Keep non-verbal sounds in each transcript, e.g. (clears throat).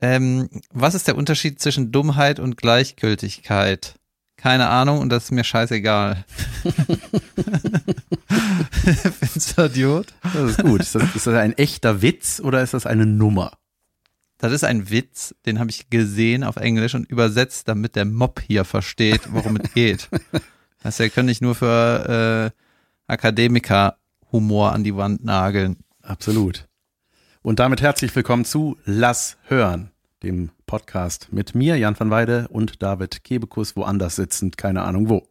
Ähm, was ist der Unterschied zwischen Dummheit und Gleichgültigkeit? Keine Ahnung und das ist mir scheißegal. (laughs) Findest du Idiot? Das ist gut. Ist das, ist das ein echter Witz oder ist das eine Nummer? Das ist ein Witz, den habe ich gesehen auf Englisch und übersetzt, damit der Mob hier versteht, worum es geht. (laughs) Das heißt, er kann nicht nur für äh, Akademiker Humor an die Wand nageln. Absolut. Und damit herzlich willkommen zu Lass hören, dem Podcast mit mir, Jan van Weide und David Kebekus, woanders sitzend, keine Ahnung wo.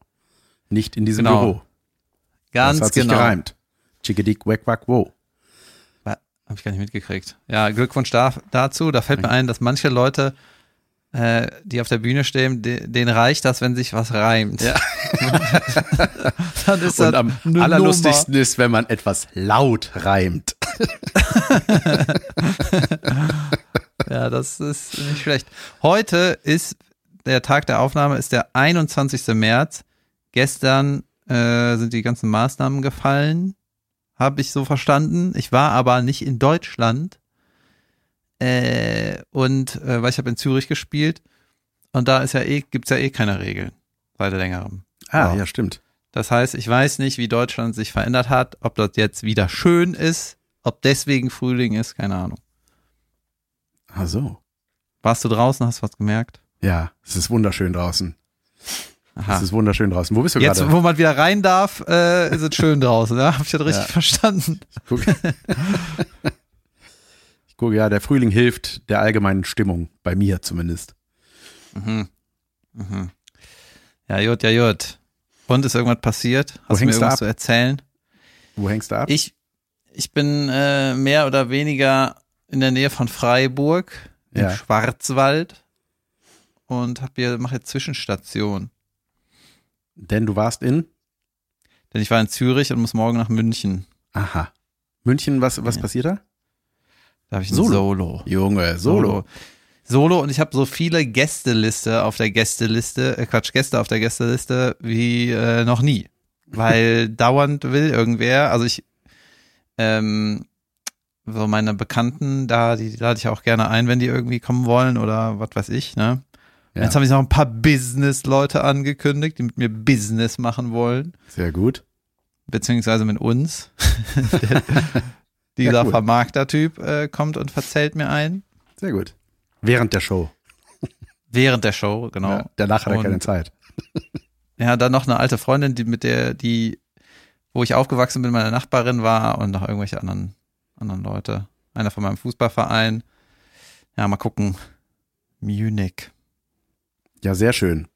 Nicht in diesem Genau. Büro. Ganz das hat sich genau. gereimt. Chickadick, wack, wack, wo. Habe ich gar nicht mitgekriegt. Ja, Glückwunsch da, dazu. Da fällt mir ein, dass manche Leute, äh, die auf der Bühne stehen, de, denen reicht das, wenn sich was reimt. Ja. (laughs) Dann ist Und am allerlustigsten ist, wenn man etwas laut reimt. (laughs) Ja, das ist nicht schlecht. Heute ist der Tag der Aufnahme, ist der 21. März. Gestern äh, sind die ganzen Maßnahmen gefallen. Habe ich so verstanden. Ich war aber nicht in Deutschland. Äh, und äh, weil ich habe in Zürich gespielt. Und da ist ja eh, gibt's ja eh keine Regeln. Seit längerem. Ah, Ja. ja, stimmt. Das heißt, ich weiß nicht, wie Deutschland sich verändert hat, ob das jetzt wieder schön ist, ob deswegen Frühling ist, keine Ahnung. Ach so. Warst du draußen, hast du was gemerkt? Ja, es ist wunderschön draußen. Aha. Es ist wunderschön draußen. Wo bist du Jetzt, gerade? wo man wieder rein darf, äh, ist es schön draußen, ja? Hab ich das (laughs) richtig Ja. verstanden? Guck. (laughs) ich gucke, ja, der Frühling hilft der allgemeinen Stimmung, bei mir zumindest. Mhm. Mhm. Ja, gut, ja, gut. Und ist irgendwas passiert? Wo Hast du mir irgendwas ab? zu erzählen? Wo hängst du ab? Ich, ich bin äh, mehr oder weniger in der Nähe von Freiburg, im Ja. Schwarzwald und hab hier, mache jetzt Zwischenstation. Denn du warst in? Denn ich war in Zürich und muss morgen nach München. Aha. München, was, was Ja. passiert da? Da habe ich ein Solo. Solo. Junge, Solo. Solo und ich habe so viele Gästeliste auf der Gästeliste, äh Quatsch, Gäste auf der Gästeliste wie äh, noch nie. Weil (laughs) dauernd will irgendwer, also ich, ähm, so meine Bekannten, da, die lade ich auch gerne ein, wenn die irgendwie kommen wollen oder was weiß ich, ne? Ja. Jetzt habe ich noch ein paar Business-Leute angekündigt, die mit mir Business machen wollen, Sehr gut. beziehungsweise mit uns. (laughs) Dieser Ja, cool. Vermarkter-Typ äh, kommt und verzählt mir ein. Sehr gut. Während der Show. Während der Show, genau. Ja, danach hat er Und- keine Zeit. (laughs) Ja, dann noch eine alte Freundin, die mit der, die, wo ich aufgewachsen bin, meine Nachbarin war und noch irgendwelche anderen, anderen Leute. Einer von meinem Fußballverein. Ja, mal gucken. Munich. Ja, sehr schön.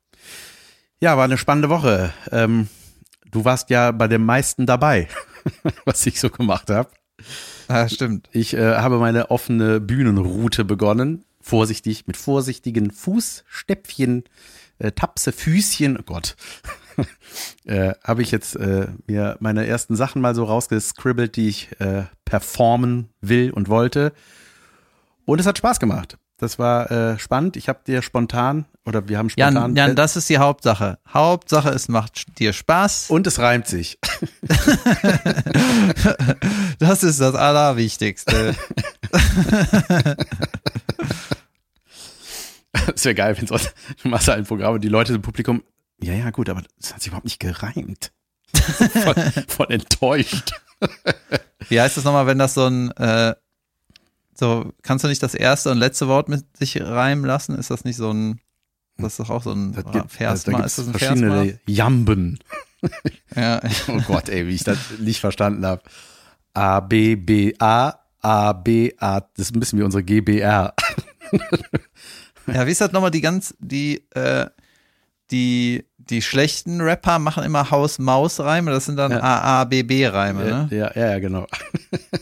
Ja, war eine spannende Woche. Ähm, du warst ja bei dem meisten dabei, (laughs) was ich so gemacht habe. Ah, stimmt. Ich äh, habe meine offene Bühnenroute begonnen. Vorsichtig, mit vorsichtigen Fußstäpfchen, äh, Tapse, Füßchen, oh Gott. (laughs) äh, habe ich jetzt äh, mir meine ersten Sachen mal so rausgescribbelt, die ich äh, performen will und wollte. Und es hat Spaß gemacht. Das war äh, spannend. Ich habe dir spontan, oder wir haben spontan. Jan, Jan, das ist die Hauptsache. Hauptsache, es macht dir Spaß. und es reimt sich. (laughs) Das ist das Allerwichtigste. (laughs) Das wäre geil, wenn du machst halt ein Programm und die Leute im Publikum, ja, ja, gut, aber das hat sich überhaupt nicht gereimt. (laughs) voll, voll enttäuscht. Wie heißt das nochmal, wenn das so ein, äh, so, kannst du nicht das erste und letzte Wort mit sich reimen lassen? Ist das nicht so ein, das ist doch auch so ein Das gibt, Vers da mal. gibt's Ist das ein verschiedene Jamben. Ja. (laughs) Oh Gott, ey, wie ich das nicht verstanden habe. A, B, B, A, A, B, A, das ist ein bisschen wie unsere GBR. Ja, wie ist das nochmal, die ganz, die, äh, die, die schlechten Rapper machen immer Haus-Maus-Reime, das sind dann Ja. A-A-B-B-Reime, ne? Ja, ja, ja, genau.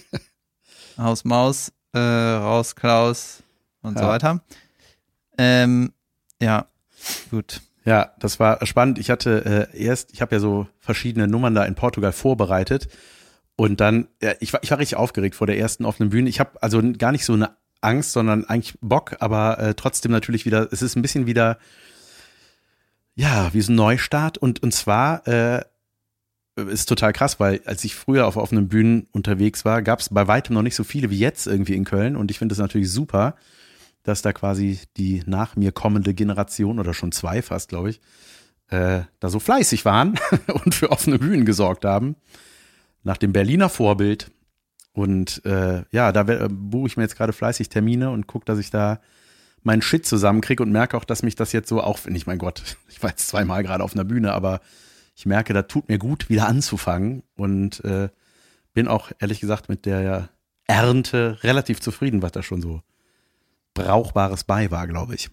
(laughs) Haus-Maus, äh, raus, Klaus und so Ja. weiter. Ähm, ja, gut. Ja, das war spannend. Ich hatte äh, erst, ich habe ja so verschiedene Nummern da in Portugal vorbereitet und dann, ja, ich war, ich war richtig aufgeregt vor der ersten offenen Bühne. Ich habe also gar nicht so eine Angst, sondern eigentlich Bock, aber äh, trotzdem natürlich wieder, es ist ein bisschen wieder, ja, wie so ein Neustart und und zwar äh, ist total krass, weil als ich früher auf offenen Bühnen unterwegs war, gab es bei weitem noch nicht so viele wie jetzt irgendwie in Köln und ich finde das natürlich super, dass da quasi die nach mir kommende Generation oder schon zwei fast, glaube ich, äh, da so fleißig waren (laughs) und für offene Bühnen gesorgt haben. Nach dem Berliner Vorbild. Und äh, ja, da äh, buche ich mir jetzt gerade fleißig Termine und gucke, dass ich da meinen Shit zusammenkriege und merke auch, dass mich das jetzt so aufwendig, mein Gott, (laughs) ich war jetzt zweimal gerade auf einer Bühne, aber ich merke, da tut mir gut, wieder anzufangen und äh, bin auch ehrlich gesagt mit der Ernte relativ zufrieden, was da schon so Brauchbares bei war, glaube ich.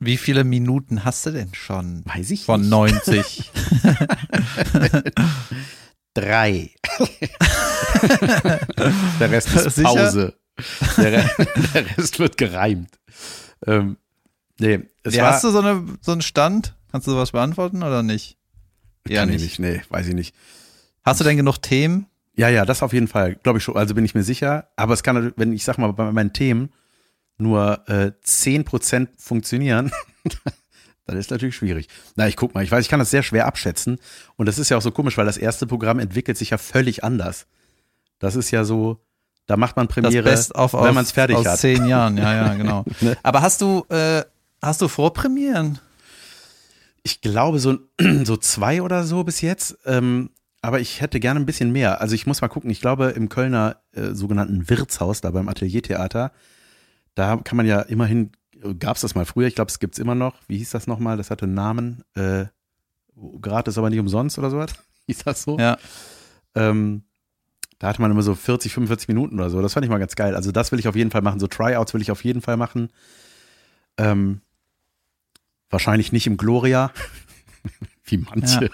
Wie viele Minuten hast du denn schon? Weiß ich Von nicht. 90. (laughs) Drei. (laughs) der Rest ist? Pause. Der, Re der Rest wird gereimt. Ähm, nee, es Ja, war, hast du so, eine, so einen Stand? Kannst du sowas beantworten oder nicht? Ja, kann ich nicht. nicht, nee, weiß ich nicht. Hast du denn genug Themen? Ja, ja, das auf jeden Fall, glaube ich schon. Also bin ich mir sicher. Aber es kann, natürlich, wenn ich sag mal, bei meinen Themen nur äh, 10% funktionieren, (laughs) dann ist natürlich schwierig. Na, ich guck mal, ich weiß, ich kann das sehr schwer abschätzen. Und das ist ja auch so komisch, weil das erste Programm entwickelt sich ja völlig anders. Das ist ja so, da macht man Premiere, of wenn aus, man es fertig aus hat. zehn Jahren, ja, ja, (laughs) genau. Ne? Aber hast du, äh, hast du Vorpremieren? Ich glaube so, (clears throat) so zwei oder so bis jetzt. Ähm, aber ich hätte gerne ein bisschen mehr. Also ich muss mal gucken. Ich glaube im Kölner äh, sogenannten Wirtshaus, da beim Ateliertheater, da kann man ja immerhin, gab es das mal früher, ich glaube, es gibt es immer noch. Wie hieß das nochmal? Das hatte einen Namen. Äh, gratis, aber nicht umsonst oder sowas. (laughs) Hieß das so? Ja. Ähm, da hatte man immer so 40, 45 Minuten oder so. Das fand ich mal ganz geil. Also das will ich auf jeden Fall machen. So Tryouts will ich auf jeden Fall machen. Ähm, wahrscheinlich nicht im Gloria, (laughs) wie manche. Ja.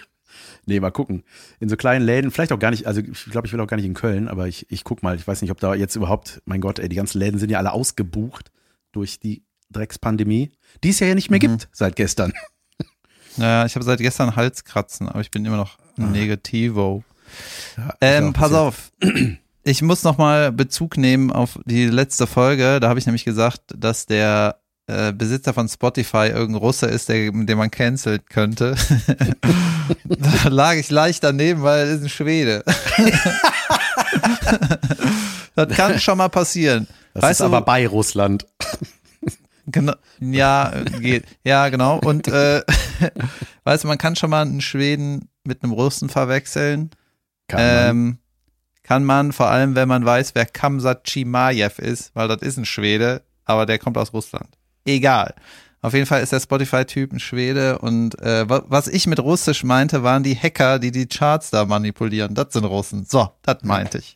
Nee, mal gucken. In so kleinen Läden, vielleicht auch gar nicht, also ich glaube, ich will auch gar nicht in Köln, aber ich, ich guck mal, ich weiß nicht, ob da jetzt überhaupt, mein Gott, ey, die ganzen Läden sind ja alle ausgebucht durch die Dreckspandemie, die es ja nicht mehr Mhm. gibt seit gestern. (laughs) Naja, ich habe seit gestern Halskratzen, aber ich bin immer noch Ah. negativo. Ja, Ähm, pass auf. (clears throat) Ich muss noch mal Bezug nehmen auf die letzte Folge. Da habe ich nämlich gesagt, dass der äh, Besitzer von Spotify irgendein Russe ist, der, den man canceln könnte. (laughs) da lag ich leicht daneben, weil er ist ein Schwede. (laughs) das kann schon mal passieren. Das weißt ist du, aber bei Russland. Genau, ja, geht. Ja, genau. Und äh, (laughs) weißt du, man kann schon mal einen Schweden mit einem Russen verwechseln. Kann man. Ähm, kann man, vor allem wenn man weiß, wer Kamsat Chimaev ist, weil das ist ein Schwede, aber der kommt aus Russland. Egal. Auf jeden Fall ist der Spotify-Typ ein Schwede und äh, wa- was ich mit Russisch meinte, waren die Hacker, die die Charts da manipulieren. Das sind Russen. So, das meinte ich.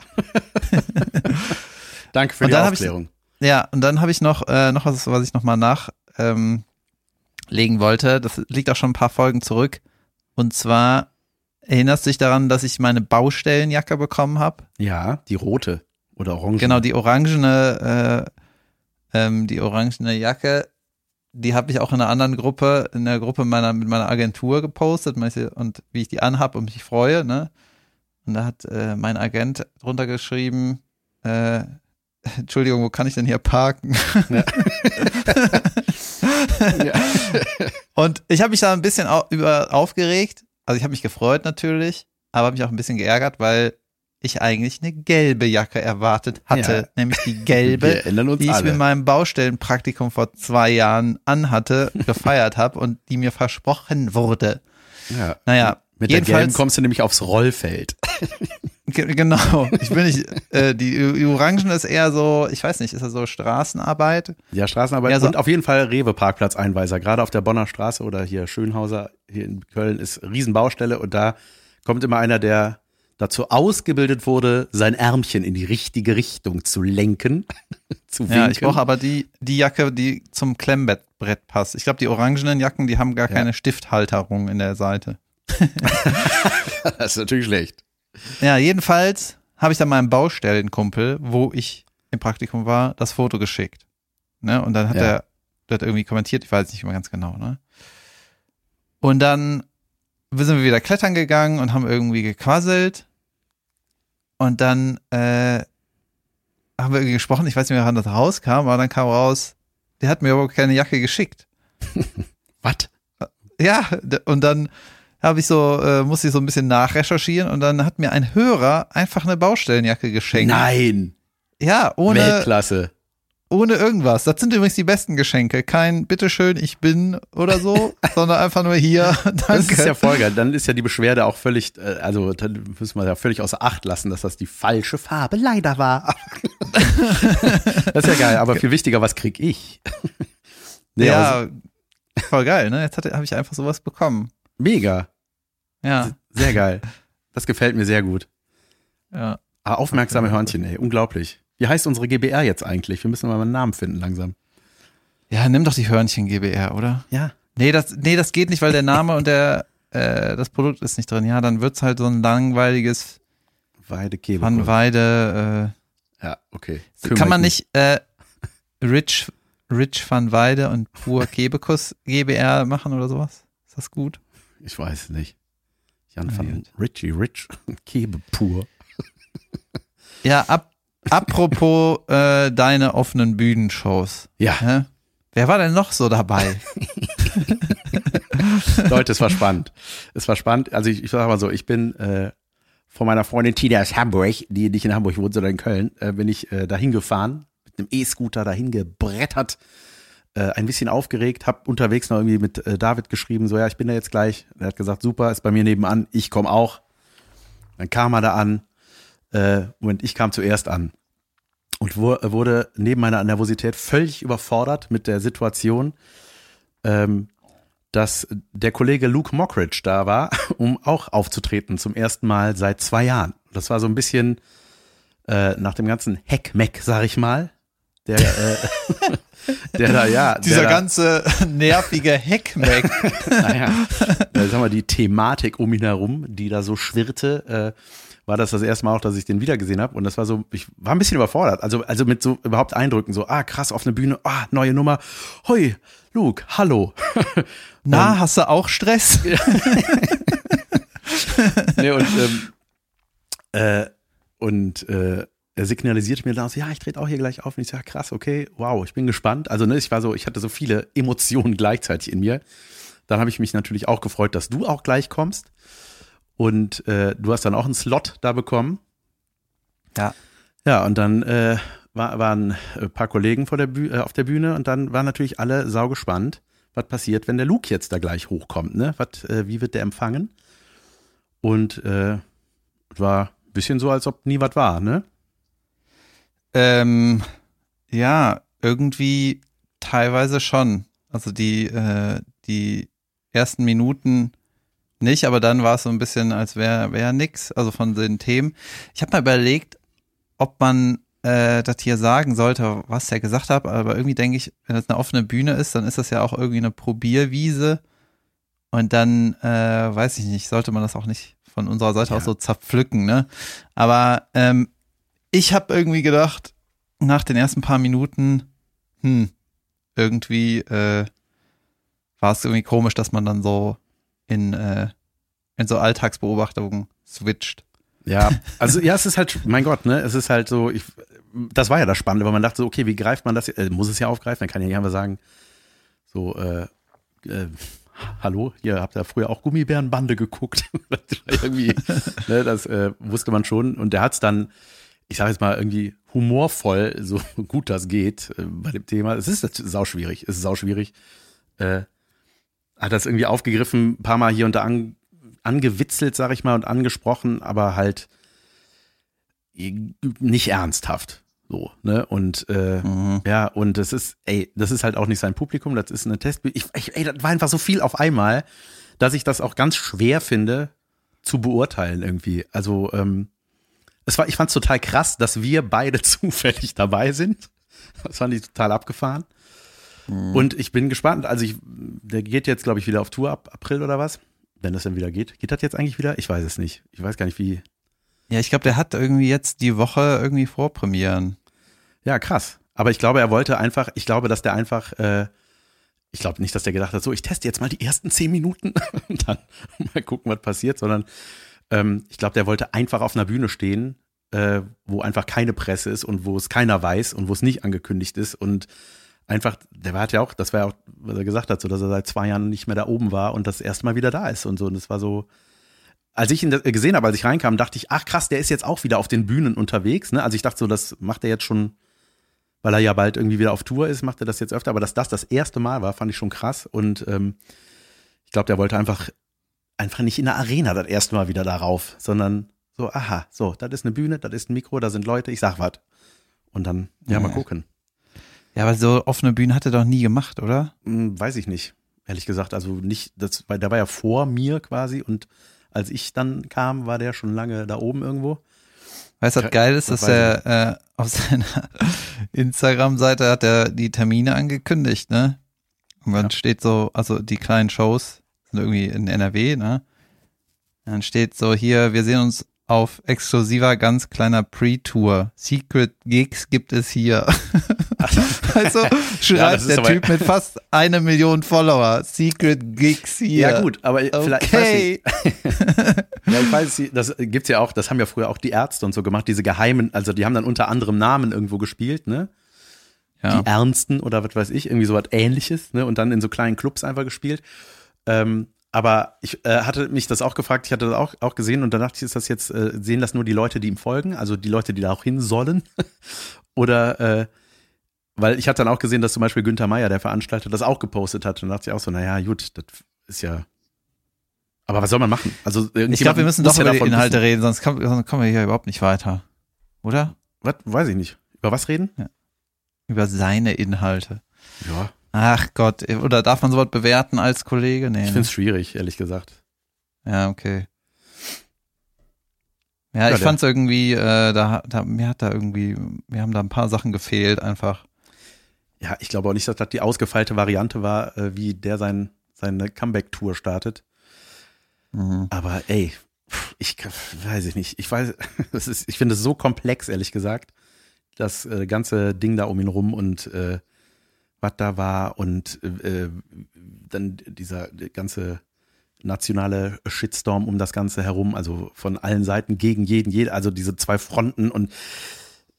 (laughs) Danke für die hab ich- Aufklärung. Ja, und dann habe ich noch, äh, noch was, was ich nochmal nachlegen ähm, legen wollte. Das liegt auch schon ein paar Folgen zurück. Und zwar erinnerst du dich daran, dass ich meine Baustellenjacke bekommen habe? Ja, die rote oder orange. Genau, die orangene, äh, ähm, die orangene Jacke, die habe ich auch in einer anderen Gruppe, in der Gruppe meiner, mit meiner Agentur gepostet und wie ich die anhab und mich freue, ne? Und da hat äh, mein Agent drunter geschrieben, äh, (laughs) Entschuldigung, wo kann ich denn hier parken? Ja. (laughs) (laughs) Und ich habe mich da ein bisschen au über aufgeregt. Also ich habe mich gefreut natürlich, aber habe mich auch ein bisschen geärgert, weil ich eigentlich eine gelbe Jacke erwartet hatte, Ja. nämlich die gelbe, die ich alle. mit meinem Baustellenpraktikum vor zwei Jahren anhatte, (laughs) gefeiert habe und die mir versprochen wurde. ja. Naja, Mit der gelben kommst du nämlich aufs Rollfeld. (laughs) ge- genau, ich bin nicht, äh, die, die Orangen ist eher so, ich weiß nicht, ist das so Straßenarbeit? Ja, Straßenarbeit Ja, so- und auf jeden Fall Rewe-Parkplatzeinweiser. Gerade auf der Bonner Straße oder hier Schönhauser hier in Köln ist Riesenbaustelle und da kommt immer einer, der dazu ausgebildet wurde, sein Ärmchen in die richtige Richtung zu lenken, (laughs) zu winken. Ja, ich brauche aber die, die Jacke, die zum Klemmbrett passt. Ich glaube, die orangenen Jacken, die haben gar Ja. keine Stifthalterung in der Seite. (laughs) das ist natürlich schlecht. Ja, jedenfalls habe ich dann meinem Baustellenkumpel, wo ich im Praktikum war, das Foto geschickt. Ne? Und dann hat Ja. er das irgendwie kommentiert, ich weiß nicht mehr ganz genau, ne? Und dann sind wir wieder klettern gegangen und haben irgendwie gequasselt. Und dann äh, haben wir irgendwie gesprochen, ich weiß nicht mehr, wann das rauskam, aber dann kam raus, der hat mir überhaupt keine Jacke geschickt. (laughs) Was? Ja, und dann habe ich so, äh, musste ich so ein bisschen nachrecherchieren und dann hat mir ein Hörer einfach eine Baustellenjacke geschenkt. Nein, Ja, ohne, Weltklasse. ohne irgendwas. Das sind übrigens die besten Geschenke. Kein bitteschön, ich bin oder so, (laughs) sondern einfach nur hier. Danke. Das ist ja voll geil. Dann ist ja die Beschwerde auch völlig, äh, also dann müssen wir ja völlig außer Acht lassen, dass das die falsche Farbe leider war. (laughs) das ist ja geil, aber viel wichtiger, was krieg ich? (laughs) nee, ja, voll geil, ne? Jetzt habe ich einfach sowas bekommen. Mega. Ja. Sehr geil. (laughs) Das gefällt mir sehr gut. Ja. Ah, aufmerksame Hörnchen, ey. Unglaublich. Wie heißt unsere GBR jetzt eigentlich? Wir müssen mal einen Namen finden langsam. Ja, nimm doch die Hörnchen GBR, oder? Ja. Nee, das, nee, das geht nicht, weil der Name und der, (laughs) äh, das Produkt ist nicht drin. Ja, dann wird's halt so ein langweiliges Weide Kebekus. Van Weide. Ja, okay. Äh, kann man nicht äh, Rich, Rich van Weide und Pur (laughs) Kebekus GBR machen oder sowas? Ist das gut? Ich weiß nicht. Jan van Richie Rich Kebe pur. Ja, ab, apropos äh, deine offenen Bühnenshows. Ja. Hä? Wer war denn noch so dabei? (laughs) Leute, es war spannend. Es war spannend. Also ich, ich sag mal so, ich bin äh, von meiner Freundin Tina aus Hamburg, die nicht in Hamburg wohnt, sondern in Köln, äh, bin ich äh, dahin gefahren, mit einem E-Scooter dahin gebrettert, äh, ein bisschen aufgeregt, hab unterwegs noch irgendwie mit äh, David geschrieben, so ja, ich bin da jetzt gleich. Er hat gesagt, super, ist bei mir nebenan, ich komme auch. Dann kam er da an, äh, und ich kam zuerst an und wurde neben meiner Nervosität völlig überfordert mit der Situation, ähm, dass der Kollege Luke Mockridge da war, (laughs) um auch aufzutreten zum ersten Mal seit zwei Jahren. Das war so ein bisschen äh, nach dem ganzen Heckmeck, sag ich mal. Der, äh, (laughs) (laughs) der da, ja. Dieser der ganze nervige Heckmeck. (laughs) naja, äh, sag mal, die Thematik um ihn herum, die da so schwirrte, äh, war das das erste Mal auch, dass ich den wiedergesehen habe. Und das war so, ich war ein bisschen überfordert. Also, also mit so überhaupt Eindrücken, so, ah, krass, auf eine Bühne, ah, neue Nummer. Hoi, Luke, hallo. Na, um, hast du auch Stress? (laughs) nee, und, ähm, äh, und äh, signalisiert mir dann so, ja, ich trete auch hier gleich auf. Und ich sage, ja, krass, okay, wow, ich bin gespannt. Also, ne, ich war so, ich hatte so viele (laughs) Emotionen gleichzeitig in mir. Dann habe ich mich natürlich auch gefreut, dass du auch gleich kommst. Und äh, du hast dann auch einen Slot da bekommen. Ja. Ja, und dann äh, war, waren ein paar Kollegen vor der Büh äh, auf der Bühne und dann waren natürlich alle saugespannt, was passiert, wenn der Luke jetzt da gleich hochkommt, ne? Was, äh, wie wird der empfangen? Und äh, war ein bisschen so, als ob nie was war, ne? Ähm, ja, irgendwie teilweise schon. Also die, äh, die ersten Minuten nicht, aber dann war es so ein bisschen, als wäre wär nix, also von den Themen. Ich habe mal überlegt, ob man äh, das hier sagen sollte, was er gesagt hat, aber irgendwie denke ich, wenn das eine offene Bühne ist, dann ist das ja auch irgendwie eine Probierwiese und dann, äh, weiß ich nicht, sollte man das auch nicht von unserer Seite ja. aus so zerpflücken, ne? Aber ähm, ich habe irgendwie gedacht, nach den ersten paar Minuten, hm, irgendwie äh, war es irgendwie komisch, dass man dann so in, äh, in so Alltagsbeobachtungen switcht. Ja, also ja, es ist halt, mein Gott, ne, es ist halt so, ich, das war ja das Spannende, weil man dachte so, okay, wie greift man das? Äh, muss es ja aufgreifen, dann kann ja einfach sagen, so, äh, äh, hallo, ihr habt ja früher auch Gummibärenbande geguckt. (laughs) irgendwie, ne, das äh, wusste man schon. Und der hat es dann, ich sage jetzt mal, irgendwie humorvoll, so (laughs) gut das geht, äh, bei dem Thema. Es ist sau schwierig, es ist sau schwierig. Äh, hat das irgendwie aufgegriffen, ein paar Mal hier und da an, angewitzelt, sag ich mal, und angesprochen, aber halt nicht ernsthaft. So, ne? Und äh, mhm. ja, und das ist, ey, das ist halt auch nicht sein Publikum, das ist eine Test. Ich, ich, ey, das war einfach so viel auf einmal, dass ich das auch ganz schwer finde zu beurteilen irgendwie. Also, ähm, es war, ich fand es total krass, dass wir beide (laughs) zufällig dabei sind. Das fand ich total abgefahren. Mhm. Und ich bin gespannt. Also ich, der geht jetzt, glaube ich, wieder auf Tour ab April oder was. Wenn das dann wieder geht. Geht das jetzt eigentlich wieder? Ich weiß es nicht. Ich weiß gar nicht, wie. Ja, ich glaube, der hat irgendwie jetzt die Woche irgendwie Vorpremieren. Ja, krass. Aber ich glaube, er wollte einfach, ich glaube, dass der einfach, äh, ich glaube nicht, dass der gedacht hat, so, ich teste jetzt mal die ersten zehn Minuten (laughs) und dann (laughs) mal gucken, was passiert, sondern ähm, ich glaube, der wollte einfach auf einer Bühne stehen, äh, wo einfach keine Presse ist und wo es keiner weiß und wo es nicht angekündigt ist und einfach, der war ja auch, das war ja auch, was er gesagt hat, so dass er seit zwei Jahren nicht mehr da oben war und das erste Mal wieder da ist und so. Und das war so, als ich ihn gesehen habe, als ich reinkam, dachte ich, ach krass, der ist jetzt auch wieder auf den Bühnen unterwegs. Ne? Also ich dachte so, das macht er jetzt schon weil er ja bald irgendwie wieder auf Tour ist, macht er das jetzt öfter. Aber dass das das erste Mal war, fand ich schon krass. Und ähm, ich glaube, der wollte einfach, einfach nicht in der Arena das erste Mal wieder darauf, sondern so, aha, so, das ist eine Bühne, das ist ein Mikro, da sind Leute, ich sag was. Und dann, ja, mal gucken. Ja, aber so offene Bühnen hat er doch nie gemacht, oder? Hm, weiß ich nicht, ehrlich gesagt. Also nicht, das, weil der war ja vor mir quasi und als ich dann kam, war der schon lange da oben irgendwo. Weißt du, was geil ist, das dass er äh, auf seiner (laughs) Instagram-Seite hat er die Termine angekündigt, ne? Und dann Ja. steht so, also die kleinen Shows irgendwie in NRW, ne? Dann steht so hier, wir sehen uns auf exklusiver, ganz kleiner Pre-Tour. Secret Gigs gibt es hier. (laughs) also schreibt ist der Typ mit fast eine Million Follower. Secret Gigs hier. Ja, gut, aber vielleicht, ich Okay. (laughs) Ja, ich weiß, nicht, das gibt's ja auch, das haben ja früher auch die Ärzte und so gemacht, diese geheimen, also die haben dann unter anderem Namen irgendwo gespielt, ne? Ja. Die Ernsten oder was weiß ich, irgendwie so was ähnliches, ne? Und dann in so kleinen Clubs einfach gespielt. Ähm, aber ich äh, hatte mich das auch gefragt, ich hatte das auch, auch gesehen und dann dachte ich, ist das jetzt, äh, sehen das nur die Leute, die ihm folgen, also die Leute, die da auch hin sollen? (laughs) oder äh, weil ich hatte dann auch gesehen, dass zum Beispiel Günther Meier, der Veranstalter, das auch gepostet hat. Und da dachte ich auch so, naja, gut, das ist ja. Aber was soll man machen? Also Ich glaube, wir müssen doch ja über die Inhalte wissen. reden, sonst kommen, sonst kommen wir hier überhaupt nicht weiter. Oder? Was? Weiß ich nicht. Über was reden? Über seine Inhalte. Ja. Ach Gott, oder darf man sowas bewerten als Kollege? Nee. Ich ne? finde es schwierig, ehrlich gesagt. Ja, okay. Ja, Ja, ich der- fand's irgendwie, äh, da, da, mir hat da irgendwie, mir haben da ein paar Sachen gefehlt einfach. Ja, ich glaube auch nicht, dass das die ausgefeilte Variante war, äh, wie der sein, seine Comeback-Tour startet. Mhm. Aber ey, ich weiß ich nicht. Ich weiß, (laughs) das ist, ich finde es so komplex, ehrlich gesagt, das äh, ganze Ding da um ihn rum und äh, was da war und äh, dann dieser ganze nationale Shitstorm um das Ganze herum, also von allen Seiten gegen jeden, jeder, also diese zwei Fronten und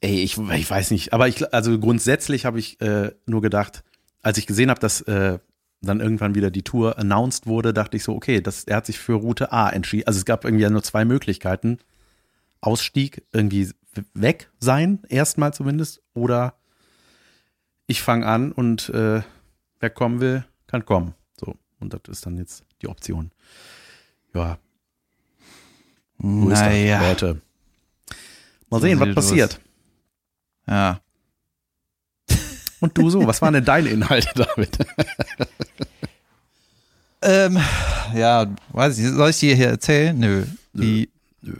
ey, ich, ich weiß nicht, aber ich, also grundsätzlich habe ich äh, nur gedacht, als ich gesehen habe, dass äh, dann irgendwann wieder die Tour announced wurde, dachte ich so, okay, das, er hat sich für Route A entschieden. Also es gab irgendwie ja nur zwei Möglichkeiten. Ausstieg, irgendwie weg sein, erstmal zumindest, oder ich fange an und äh, wer kommen will, kann kommen. So, und das ist dann jetzt die Option. Ja, Naja, Leute. Mal sehen, was passiert. ja. Und du so, was waren denn deine Inhalte damit? Ähm, ja, weiß ich, soll ich dir hier erzählen? Nö. Nö, Die, nö.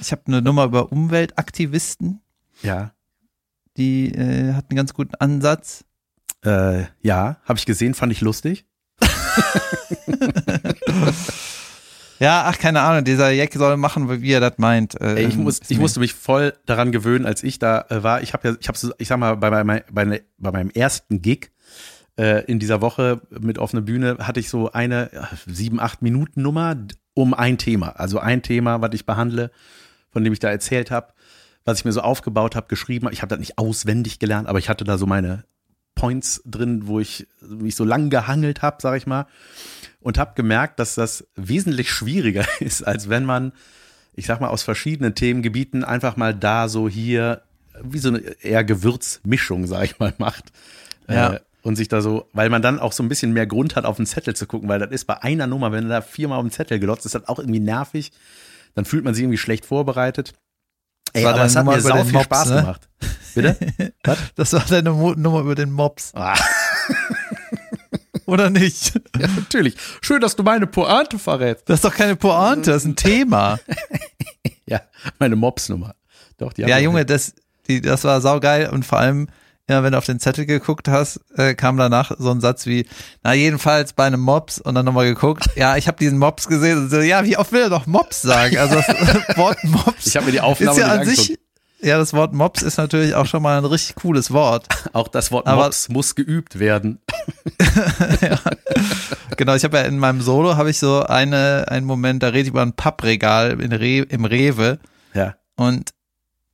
Ich habe eine Nummer über Umweltaktivisten, Ja, die äh, hat einen ganz guten Ansatz. äh, ja, habe ich gesehen, fand ich lustig. (laughs) Ja, ach, keine Ahnung, dieser Jack soll machen, wie er das meint. Äh, Ey, ich, muss, ich musste mich voll daran gewöhnen, als ich da äh, war. Ich habe ja, ich habe, so, ich sag mal, bei, meinem- bei, bei, bei meinem ersten Gig äh, in dieser Woche mit offener Bühne hatte ich so eine äh, sieben, acht Minuten Nummer um ein Thema. Also ein Thema, was ich behandle, von dem ich da erzählt habe, was ich mir so aufgebaut habe, geschrieben habe. Ich habe das nicht auswendig gelernt, aber ich hatte da so meine Points drin, wo ich mich so lang gehangelt habe, sag ich mal. Und habe gemerkt, dass das wesentlich schwieriger (laughs) ist, als wenn man ich sag mal, aus verschiedenen Themengebieten einfach mal da so hier wie so eine eher Gewürzmischung, sag ich mal, macht. Ja. Äh, und sich da so, weil man dann auch so ein bisschen mehr Grund hat, auf den Zettel zu gucken, weil das ist bei einer Nummer, wenn du da viermal auf den Zettel gelotzt, ist das auch irgendwie nervig. Dann fühlt man sich irgendwie schlecht vorbereitet. Ey, war aber es hat Nummer mir sau viel Mops, Spaß ne? gemacht. Bitte? (laughs) Das war deine Mo Nummer über den Mops, Ah, (laughs) oder nicht? ja, natürlich. Schön, dass du meine Pointe verrätst. Das ist doch keine Pointe, das ist ein Thema. (laughs) Ja, meine Mops-Nummer. Doch, die Ja, haben- Junge, das, die, das war saugeil und vor allem, ja, wenn du auf den Zettel geguckt hast, äh, kam danach so ein Satz wie, na jedenfalls bei einem Mops und dann nochmal geguckt, (laughs) ja, ich habe diesen Mops gesehen und so, ja, wie oft will er doch Mops sagen? Also das (laughs) Wort Mops Ich habe mir die Aufnahme ist ja nicht an angeguckt. sich, ja, das Wort Mops ist natürlich auch schon mal ein richtig cooles Wort. (laughs) Auch das Wort Aber- Mops muss geübt werden. Genau, ich habe ja in meinem Solo habe ich so eine einen Moment, da rede ich über ein Pappregal in Re im Rewe Ja. und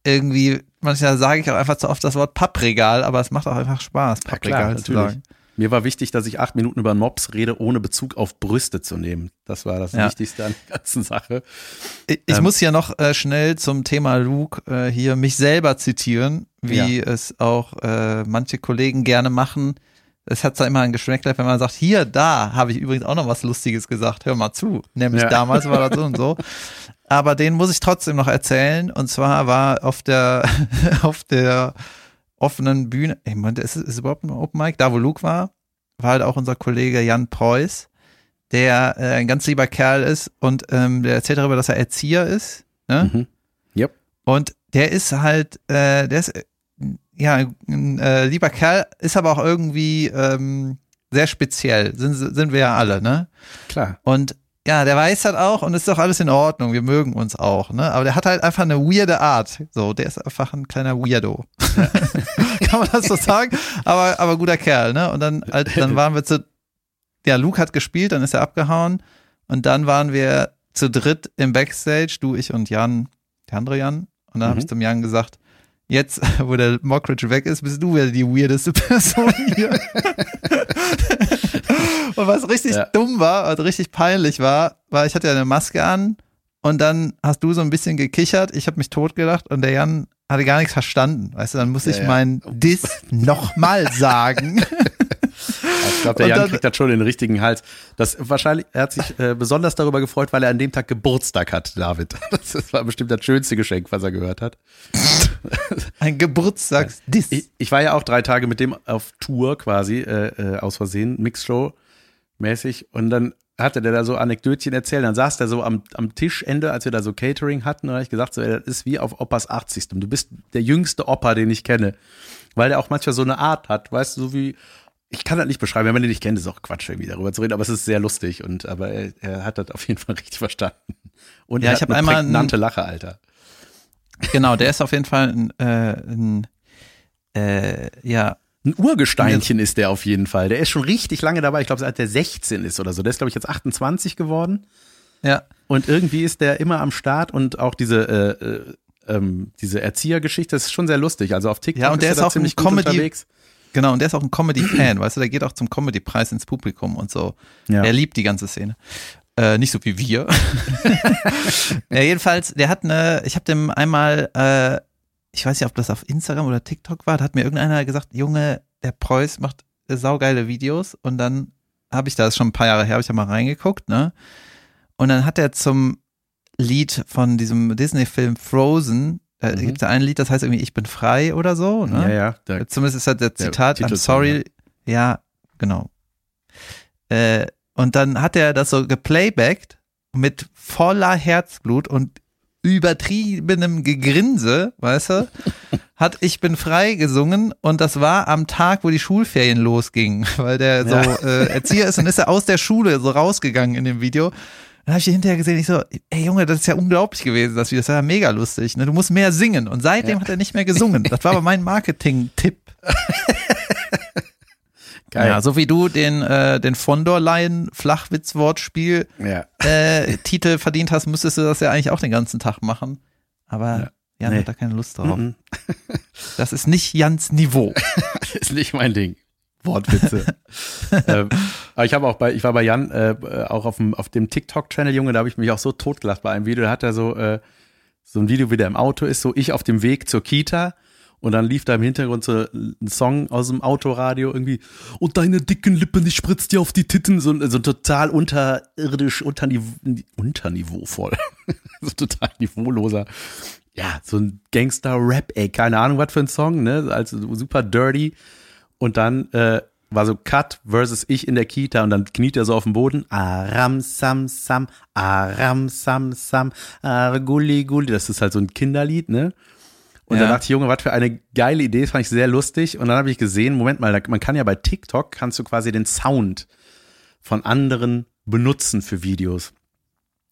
irgendwie manchmal sage ich auch einfach zu oft das Wort Pappregal, aber es macht auch einfach Spaß, Ja, Pappregal klar, zu natürlich. sagen. Mir war wichtig, dass ich acht Minuten über Mobs rede, ohne Bezug auf Brüste zu nehmen. Das war das Ja. Wichtigste an der ganzen Sache. Ich, ich Ähm, muss ja noch äh, schnell zum Thema Luke äh, hier mich selber zitieren, wie es auch äh, manche Kollegen gerne machen. Es hat da immer ein Geschmäckler, wenn man sagt, hier, da habe ich übrigens auch noch was Lustiges gesagt, hör mal zu. Nämlich Ja. damals war das so und so. (laughs) Aber den muss ich trotzdem noch erzählen. Und zwar war auf der, (laughs) auf der offenen Bühne, ich meine, ist, ist überhaupt ein Open Mic? Da, wo Luke war, war halt auch unser Kollege Jan Preuß, der äh, ein ganz lieber Kerl ist und ähm, der erzählt darüber, dass er Erzieher ist. Ne? Mhm. Yep. Und der ist halt, äh, der ist äh, ja ein äh, lieber Kerl, ist aber auch irgendwie ähm, sehr speziell. Sind, sind wir ja alle, ne? Klar. Und ja, der weiß halt auch und ist doch alles in Ordnung. Wir mögen uns auch, ne? Aber der hat halt einfach eine weirde Art. So, der ist einfach ein kleiner Weirdo. (laughs) Kann man das so sagen? Aber, aber guter Kerl, ne? Und dann, halt, dann waren wir zu, ja, Luke hat gespielt, dann ist er abgehauen. Und dann waren wir zu dritt im Backstage, du, ich und Jan, der andere Jan. Und dann habe Mhm. ich zum Jan gesagt, jetzt, (laughs) wo der Mockridge weg ist, bist du wieder die weirdeste Person hier. (laughs) und was richtig Ja. dumm war, also richtig peinlich war, war, ich hatte ja eine Maske an und dann hast du so ein bisschen gekichert, ich habe mich totgelacht und der Jan hatte gar nichts verstanden. Weißt du, dann muss Ja, ich ja. meinen Diss (laughs) nochmal sagen. Ich glaube, der Jan dann- kriegt das schon in den richtigen Hals. Das wahrscheinlich, er hat sich äh, besonders darüber gefreut, weil er an dem Tag Geburtstag hat, David. (laughs) Das war bestimmt das schönste Geschenk, was er gehört hat. (laughs) Ein Geburtstagsdiss. Ich, ich war ja auch drei Tage mit dem auf Tour quasi, äh, äh, aus Versehen, Mixshow mäßig. Und dann hatte der da so Anekdötchen erzählt. Dann saß der so am, am Tischende, als wir da so Catering hatten. Und habe ich gesagt, so, ey, das ist wie auf Opas 80. Du bist der jüngste Opa, den ich kenne. Weil der auch manchmal so eine Art hat, weißt du, so wie, ich kann das nicht beschreiben, wenn man den nicht kennt, ist auch Quatsch, irgendwie darüber zu reden, aber es ist sehr lustig und aber er, er hat das auf jeden Fall (laughs) richtig verstanden. Und Ja, er ich hat hab eine einmal ein- prägnante Lache, Alter. Genau, der ist auf jeden Fall ein, äh, ein äh, ja, Ein Urgesteinchen ist der auf jeden Fall. Der ist schon richtig lange dabei. Ich glaube, seit der 16 ist oder so. Der ist, glaube ich, jetzt 28 geworden. ja, Und irgendwie ist der immer am Start und auch diese, äh, äh, ähm, diese Erziehergeschichte das ist schon sehr lustig. Also auf TikTok Ja, und der er ist da auch ziemlich gut Comedy- unterwegs. Genau, und der ist auch ein Comedy-Fan, weißt du, der geht auch zum Comedy-Preis ins Publikum und so. Ja. Er liebt die ganze Szene. Äh, nicht so wie wir. (laughs) ja, jedenfalls, der hat eine, ich habe dem einmal, äh, ich weiß nicht, ob das auf Instagram oder TikTok war, da hat mir irgendeiner gesagt, Junge, der Preuß macht äh, saugeile Videos und dann habe ich da, das ist schon ein paar Jahre her, habe ich da mal reingeguckt, ne? Und dann hat er zum Lied von diesem Disney-Film Frozen, da Mhm. gibt es ein Lied, das heißt irgendwie Ich bin frei oder so, ne? Ja, ja. Der, Zumindest ist halt der Der Zitat, I'm Titelsong, sorry. Ja, genau. Äh, und dann hat er das so geplaybackt mit voller Herzblut und übertriebenem Gegrinse, weißt du, (laughs) hat Ich bin frei gesungen und das war am Tag, wo die Schulferien losgingen, (laughs) weil der so Ja. äh, Erzieher ist und ist er aus der Schule so rausgegangen in dem Video. Dann habe ich hinterher gesehen, ich so, ey Junge, das ist ja unglaublich gewesen, das Video, das war ja mega lustig, ne? Du musst mehr singen. Und seitdem hat er nicht mehr gesungen. Das war aber mein (laughs) Marketing-Tipp. (laughs) Geil. Ja, so wie du den, äh, den Fondorlein Flachwitz-Wortspiel ja. äh, Titel verdient hast, müsstest du das ja eigentlich auch den ganzen Tag machen. Aber Ja. Jan Nee. hat da keine Lust drauf. Mhm. (laughs) Das ist nicht Jans Niveau. ist nicht mein Ding. Wortwitze. (laughs) ähm, aber ich habe auch bei, ich war bei Jan äh, auch auf dem, auf dem TikTok-Channel, Junge, da habe ich mich auch so totgelacht bei einem Video. Da hat er so, äh, so ein Video, wie der im Auto ist, so ich auf dem Weg zur Kita. Und dann lief da im Hintergrund so ein Song aus dem Autoradio irgendwie. Und deine dicken Lippen, ich spritz dir auf die Titten. So, so total unterirdisch, unterniveau, unterniveauvoll. (laughs) so total niveauloser. Ja, so ein Gangster-Rap, ey, keine Ahnung, was für ein Song, ne? Also super dirty. Und dann äh, war so Cut versus ich in der Kita und dann kniet er so auf dem Boden. Aram sam sam, aram sam sam, ar gulli gulli. Das ist halt so ein Kinderlied, ne? Und Ja. da dachte ich, Junge, was für eine geile Idee, das fand ich sehr lustig. Und dann habe ich gesehen, Moment mal, man kann ja bei TikTok, kannst du quasi den Sound von anderen benutzen für Videos.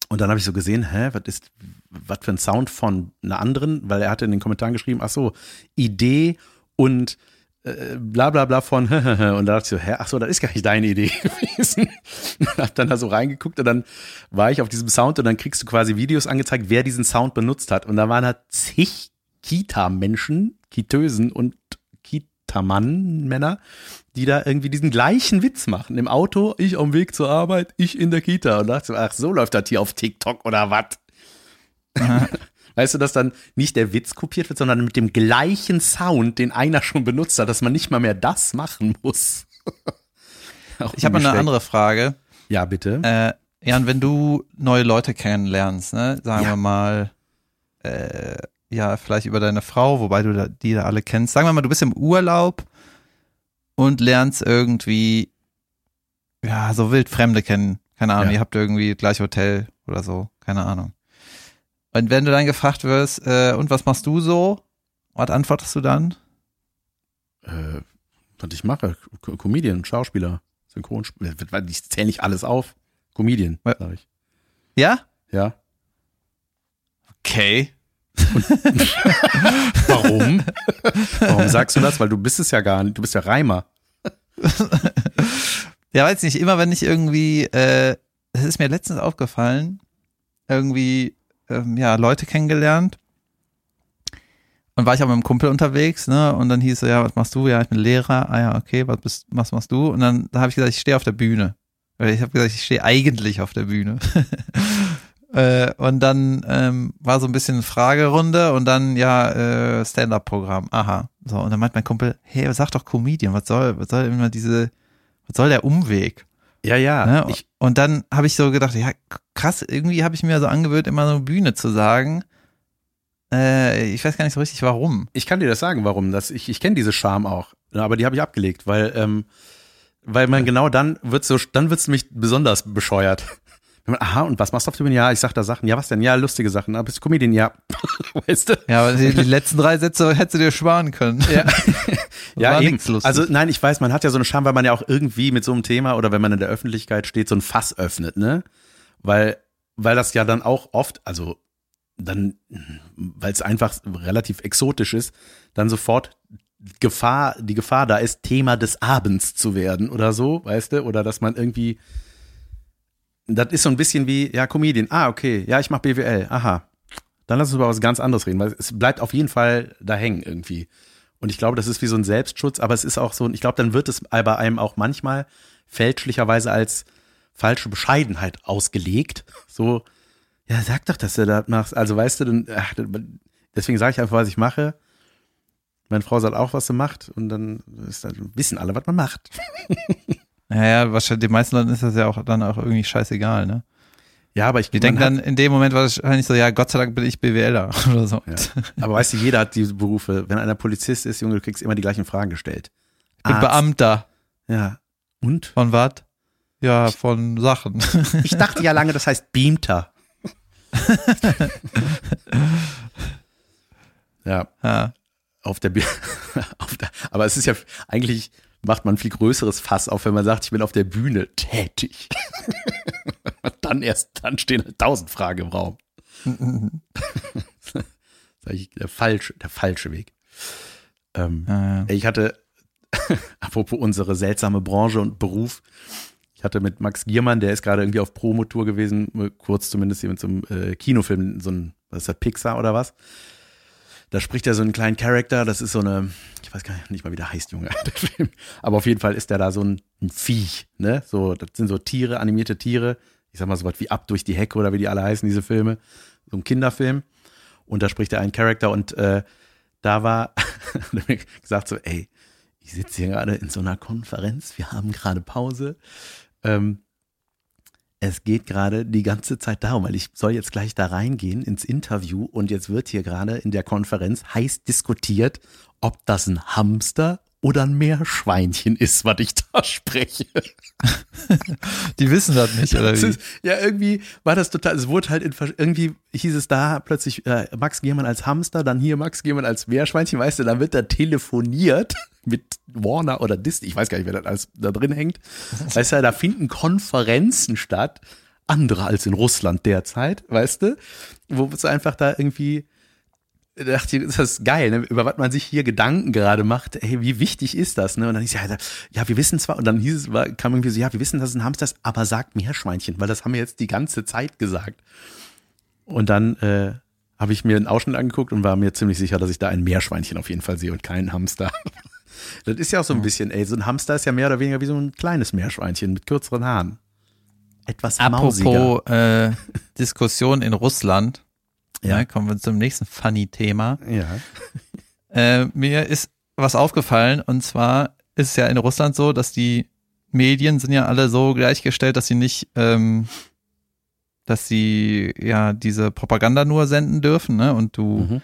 Und dann habe ich so gesehen, hä, was ist, was für ein Sound von einer anderen, weil er hatte in den Kommentaren geschrieben, ach so, Idee und äh, bla bla bla von (laughs) und da dachte ich so, hä, ach so, das ist gar nicht deine Idee (laughs) gewesen. (laughs) Hab dann da so reingeguckt und dann war ich auf diesem Sound und dann kriegst du quasi Videos angezeigt, wer diesen Sound benutzt hat. Und da waren halt zig Kita-Menschen, Kitösen und Vatermann, Männer, die da irgendwie diesen gleichen Witz machen. Im Auto, ich dem Weg zur Arbeit, ich in der Kita. Und dachte, ach, so läuft das hier auf TikTok oder was? Weißt du, dass dann nicht der Witz kopiert wird, sondern mit dem gleichen Sound, den einer schon benutzt hat, dass man nicht mal mehr das machen muss. (laughs) ich habe mal eine andere Frage. Ja, bitte. Äh, Jan, wenn du neue Leute kennenlernst, ne, sagen Ja. wir mal, äh, ja, vielleicht über deine Frau, wobei du da, die da alle kennst. Sagen wir mal, du bist im Urlaub und lernst irgendwie, ja, so wild Fremde kennen. Keine Ahnung, Ja. ihr habt irgendwie gleich Hotel oder so, keine Ahnung. Und wenn du dann gefragt wirst, äh, und was machst du so? Was antwortest du dann? äh, was ich mache, Co Comedian, Schauspieler, Synchronspieler, ich zähle nicht alles auf. Comedian, Ja. sag ich. Ja? Ja. Okay. (laughs) Warum? Warum sagst du das? Weil du bist es ja gar nicht, du bist ja Reimer. Ja, weiß nicht, immer wenn ich irgendwie, äh, es ist mir letztens aufgefallen, irgendwie, ähm, ja, Leute kennengelernt. Und war ich auch mit einem Kumpel unterwegs, ne? Und dann hieß er, ja, was machst du? Ja, ich bin Lehrer. Ah ja, okay, was bist, was machst du? Und dann da habe ich gesagt, ich stehe auf der Bühne. Ich habe gesagt, ich stehe eigentlich auf der Bühne. (laughs) äh, und dann ähm, war so ein bisschen Fragerunde und dann ja äh, Stand-up-Programm. Aha. So und dann meint mein Kumpel, hey, sag doch Comedian, was soll, was soll immer diese, was soll der Umweg? Ja, ja. Ne? Ich, und dann habe ich so gedacht, ja, krass, irgendwie habe ich mir so angewöhnt, immer so Bühne zu sagen. Äh, ich weiß gar nicht so richtig warum. ich kann dir das sagen, warum. Das, ich ich kenne diese Scham auch, aber die habe ich abgelegt, weil, ähm, weil man genau dann wird so, dann wird's nämlich besonders bescheuert. Man, aha, und was machst du auf Bühne? Ja, ich sag da Sachen. Ja, was denn? Ja, lustige Sachen. Aber bist du Comedian? Ja. (laughs) weißt du? Ja, aber die, die letzten drei Sätze hättest du dir sparen können. Ja. (laughs) (laughs) ja, eben. Also nein, ich weiß, man hat ja so eine Scham, weil man ja auch irgendwie mit so einem Thema oder wenn man in der Öffentlichkeit steht, so ein Fass öffnet, ne? Weil, weil das ja dann auch oft, also dann, weil es einfach relativ exotisch ist, dann sofort Gefahr, die Gefahr da ist, Thema des Abends zu werden oder so, weißt du? Oder dass man irgendwie, das ist so ein bisschen wie, ja, Comedian, ah, okay, ja, ich mach BWL, aha. Dann lass uns über was ganz anderes reden, weil es bleibt auf jeden Fall da hängen irgendwie. Und ich glaube, das ist wie so ein Selbstschutz, aber es ist auch so, ich glaube, dann wird es bei einem auch manchmal fälschlicherweise als falsche Bescheidenheit ausgelegt. (laughs) So, ja, sag doch, dass du das machst. Also weißt du, dann, ach, deswegen sage ich einfach, was ich mache. Meine Frau sagt auch, was sie macht, und dann, dann wissen alle, was man macht. (laughs) Ja, ja, wahrscheinlich, den meisten Leuten ist das ja auch dann auch irgendwie scheißegal, ne? Ja, aber ich Die denken dann in dem Moment wahrscheinlich so, ja, Gott sei Dank bin ich BWLer (laughs) oder so. Ja. Aber weißt du, jeder hat diese Berufe. Wenn einer Polizist ist, Junge, du kriegst immer die gleichen Fragen gestellt. Ich bin Arzt. Beamter. Ja. Und? Von was? Ja, von Sachen. (laughs) Ich dachte ja lange, das heißt Beamter. (laughs) ja, Ja. auf der, Bi- auf der, aber es ist ja, eigentlich macht man ein viel größeres Fass auf, wenn man sagt, ich bin auf der Bühne tätig. (laughs) dann erst, dann stehen halt tausend Fragen im Raum. (laughs) Sag ich, der falsche, der falsche Weg. Ähm, Ja, ja. ich hatte, (laughs) apropos unsere seltsame Branche und Beruf, ich hatte mit Max Giermann, der ist gerade irgendwie auf Promotour gewesen, kurz zumindest hier mit so einem äh, Kinofilm, so ein, was ist das, Pixar oder was? Da spricht er so einen kleinen Charakter, das ist so eine, ich weiß gar nicht mal, wie der heißt, Junge, (laughs) der Film. Aber auf jeden Fall ist der da so ein, ein Viech, ne? So, das sind so Tiere, animierte Tiere. Ich sag mal so was wie Ab durch die Hecke oder wie die alle heißen, diese Filme. So ein Kinderfilm. Und da spricht er einen Charakter und äh, da war, (laughs) hat mir gesagt so, ey, ich sitze hier gerade in so einer Konferenz, wir haben gerade Pause. Ähm, es geht gerade die ganze Zeit darum, weil ich soll jetzt gleich da reingehen ins Interview und jetzt wird hier gerade in der Konferenz heiß diskutiert, ob das ein Hamster oder ein Meerschweinchen ist, was ich da spreche. (laughs) Die wissen das nicht, oder Das wie? ist, ja, irgendwie war das total, es wurde halt in, irgendwie hieß es da plötzlich äh, Max Giermann als Hamster, dann hier Max Giermann als Meerschweinchen, weißt du, dann wird da telefoniert (laughs) mit Warner oder Disney, ich weiß gar nicht, wer da alles da drin hängt. Weißt du, da finden Konferenzen statt, andere als in Russland derzeit, weißt du, wo es einfach da irgendwie dachte ich, das ist geil, ne? über was man sich hier Gedanken gerade macht. Hey, wie wichtig ist das? Ne? Und dann hieß ja, ja, wir wissen zwar, und dann hieß es, war, kam irgendwie so, ja, wir wissen, dass es ein Hamster ist, aber sagt Meerschweinchen, weil das haben wir jetzt die ganze Zeit gesagt. Und dann äh, habe ich mir einen Ausschnitt angeguckt und war mir ziemlich sicher, dass ich da ein Meerschweinchen auf jeden Fall sehe und keinen Hamster. (laughs) Das ist ja auch so ein bisschen, ey, so ein Hamster ist ja mehr oder weniger wie so ein kleines Meerschweinchen mit kürzeren Haaren. Etwas mausiger. Apropos äh, Diskussion in Russland. Ja. Ja. kommen wir zum nächsten funny Thema. Ja. (laughs) Äh, mir ist was aufgefallen und zwar ist es ja in Russland so, dass die Medien sind ja alle so gleichgestellt, dass sie nicht, ähm, dass sie ja diese Propaganda nur senden dürfen, ne? Und du Mhm.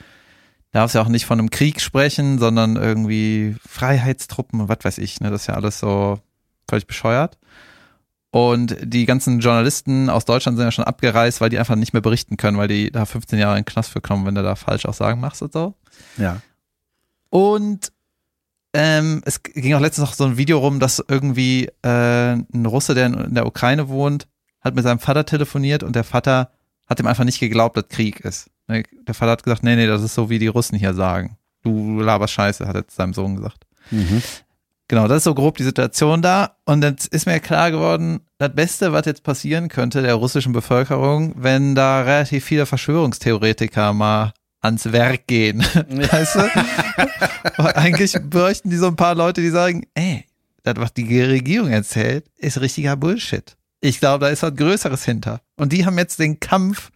darfst ja auch nicht von einem Krieg sprechen, sondern irgendwie Freiheitstruppen und was weiß ich, ne? Das ist ja alles so völlig bescheuert. Und die ganzen Journalisten aus Deutschland sind ja schon abgereist, weil die einfach nicht mehr berichten können, weil die da 15 Jahre in den Knast für kommen, wenn du da falsch Aussagen machst und so. Ja. Und ähm, es ging auch letztens noch so ein Video rum, dass irgendwie äh, ein Russe, der in, in der Ukraine wohnt, hat mit seinem Vater telefoniert und der Vater hat ihm einfach nicht geglaubt, dass Krieg ist. Ne, Der Vater hat gesagt, nee, nee, das ist so, wie die Russen hier sagen. Du laberst Scheiße, hat er zu seinem Sohn gesagt. Mhm. Genau, das ist so grob die Situation da. Und jetzt ist mir klar geworden, das Beste, was jetzt passieren könnte der russischen Bevölkerung, wenn da relativ viele Verschwörungstheoretiker mal ans Werk gehen. (laughs) Weißt du? Weil Eigentlich bräuchten die so ein paar Leute, die sagen, ey, das, was die Regierung erzählt, ist richtiger Bullshit. Ich glaube, da ist was Größeres hinter. Und die haben jetzt den Kampf,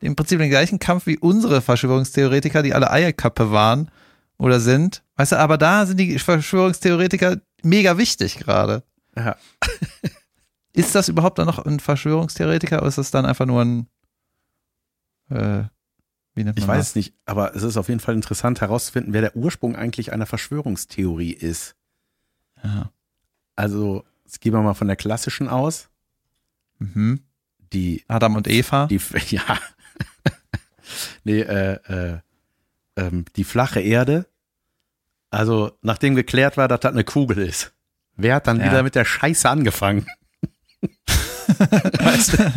im Prinzip den gleichen Kampf wie unsere Verschwörungstheoretiker, die alle Eierkappe waren oder sind. Weißt du, aber da sind die Verschwörungstheoretiker mega wichtig gerade. Ja. (laughs) Ist das überhaupt dann noch ein Verschwörungstheoretiker oder ist das dann einfach nur ein, äh, wie nennt man Ich weiß das? es nicht, aber es ist auf jeden Fall interessant herauszufinden, wer der Ursprung eigentlich einer Verschwörungstheorie ist. Ja. Also, jetzt gehen wir mal von der klassischen aus. Mhm. Die, Adam und Eva. die, (laughs) ja. nee, äh, äh, ähm, die flache Erde. Also, nachdem geklärt war, dass das eine Kugel ist. Wer hat dann Ja. wieder mit der Scheiße angefangen? (laughs) weißt du?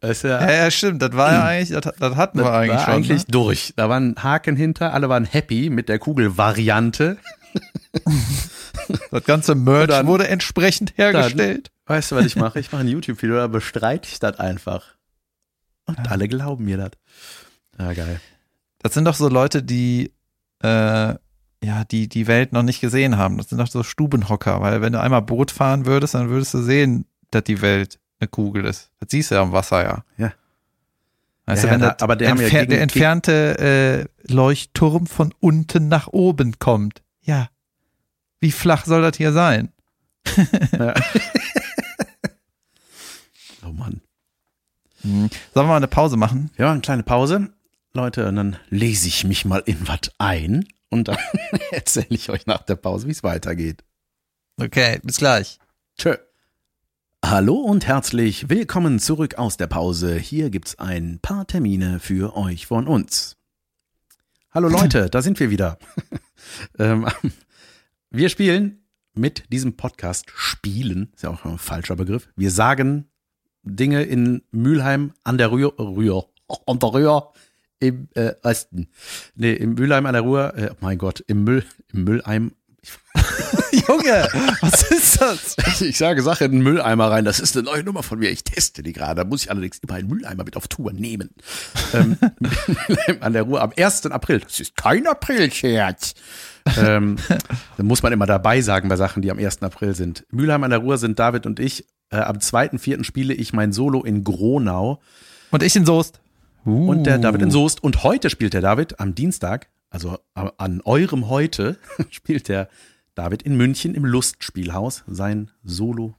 Das ist ja, ja, ja, stimmt. Das war ja (clears throat) eigentlich, das, das hatten das wir eigentlich war schon. eigentlich ne? durch. Da war ein Haken hinter, alle waren happy mit der Kugelvariante. Das ganze Merch Dann- wurde entsprechend hergestellt. Weißt du, was ich mache? Ich mache ein (laughs) YouTube-Video, da bestreite ich das einfach. Und alle glauben mir das. Ja, geil. Das sind doch so Leute, die äh, ja die die Welt noch nicht gesehen haben. Das sind doch so Stubenhocker, weil wenn du einmal Boot fahren würdest, dann würdest du sehen, dass die Welt eine Kugel ist. Das siehst du ja am Wasser ja. Ja. Weißt Ja, du, wenn ja, aber die haben ja entfer gegen- der entfernte äh, Leuchtturm von unten nach oben kommt, ja, wie flach soll das hier sein? Ja. (laughs) oh Mann. Hm. Sollen wir mal eine Pause machen? Ja, eine kleine Pause. Leute, und dann lese ich mich mal in was ein und dann (laughs) erzähle ich euch nach der Pause, wie es weitergeht. Okay, bis gleich. Tschö. Hallo und herzlich willkommen zurück aus der Pause. Hier gibt's ein paar Termine für euch von uns. Hallo Leute, da sind wir wieder. (laughs) ähm, (laughs) wir spielen mit diesem Podcast spielen, ist ja auch ein falscher Begriff. Wir sagen Dinge in Mülheim an der Rühr, Rühr, an der Rühr im äh, Osten. Nee, im Mülheim an der Ruhr, äh, mein Gott, im Müll, im Mülheim, (laughs) (laughs) Junge, was ist das? Ich sage Sache in den Mülleimer rein. Das ist eine neue Nummer von mir. Ich teste die gerade. Da muss ich allerdings immer einen Mülleimer mit auf Tour nehmen. ähm, (laughs) an der Ruhr am 1. April. Das ist kein Aprilscherz. ähm, da muss man immer dabei sagen bei Sachen, die am 1. April sind. Mülheim an der Ruhr sind David und ich. Äh, am 2.4. spiele ich mein Solo in Gronau Und ich in Soest. Und der David in Uh. Soest. Und heute spielt der David am Dienstag, also an eurem heute, (laughs) spielt der David in München im Lustspielhaus sein Solo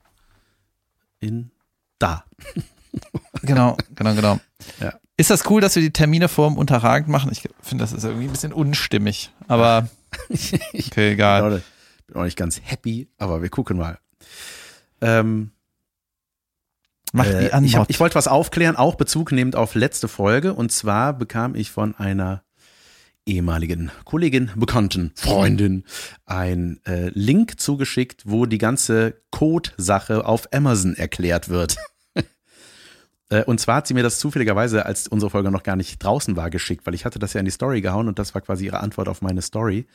in da. (laughs) Genau, genau, genau. Ja. Ist das cool, dass wir die Termine vorm Unterragend machen? Ich finde, das ist irgendwie ein bisschen unstimmig. Aber (laughs) okay, egal. Leute, bin auch nicht ganz happy, aber wir gucken mal. Ähm, Mach äh, die ich, Antwort. hab, ich wollte was aufklären, auch Bezug nehmend auf letzte Folge. Und zwar bekam ich von einer ehemaligen Kollegin, Bekannten, Freundin ein äh, Link zugeschickt, wo die ganze Code-Sache auf Amazon erklärt wird. (laughs) Äh, Und zwar hat sie mir das zufälligerweise, als unsere Folge noch gar nicht draußen war, geschickt, weil ich hatte das ja in die Story gehauen und das war quasi ihre Antwort auf meine Story.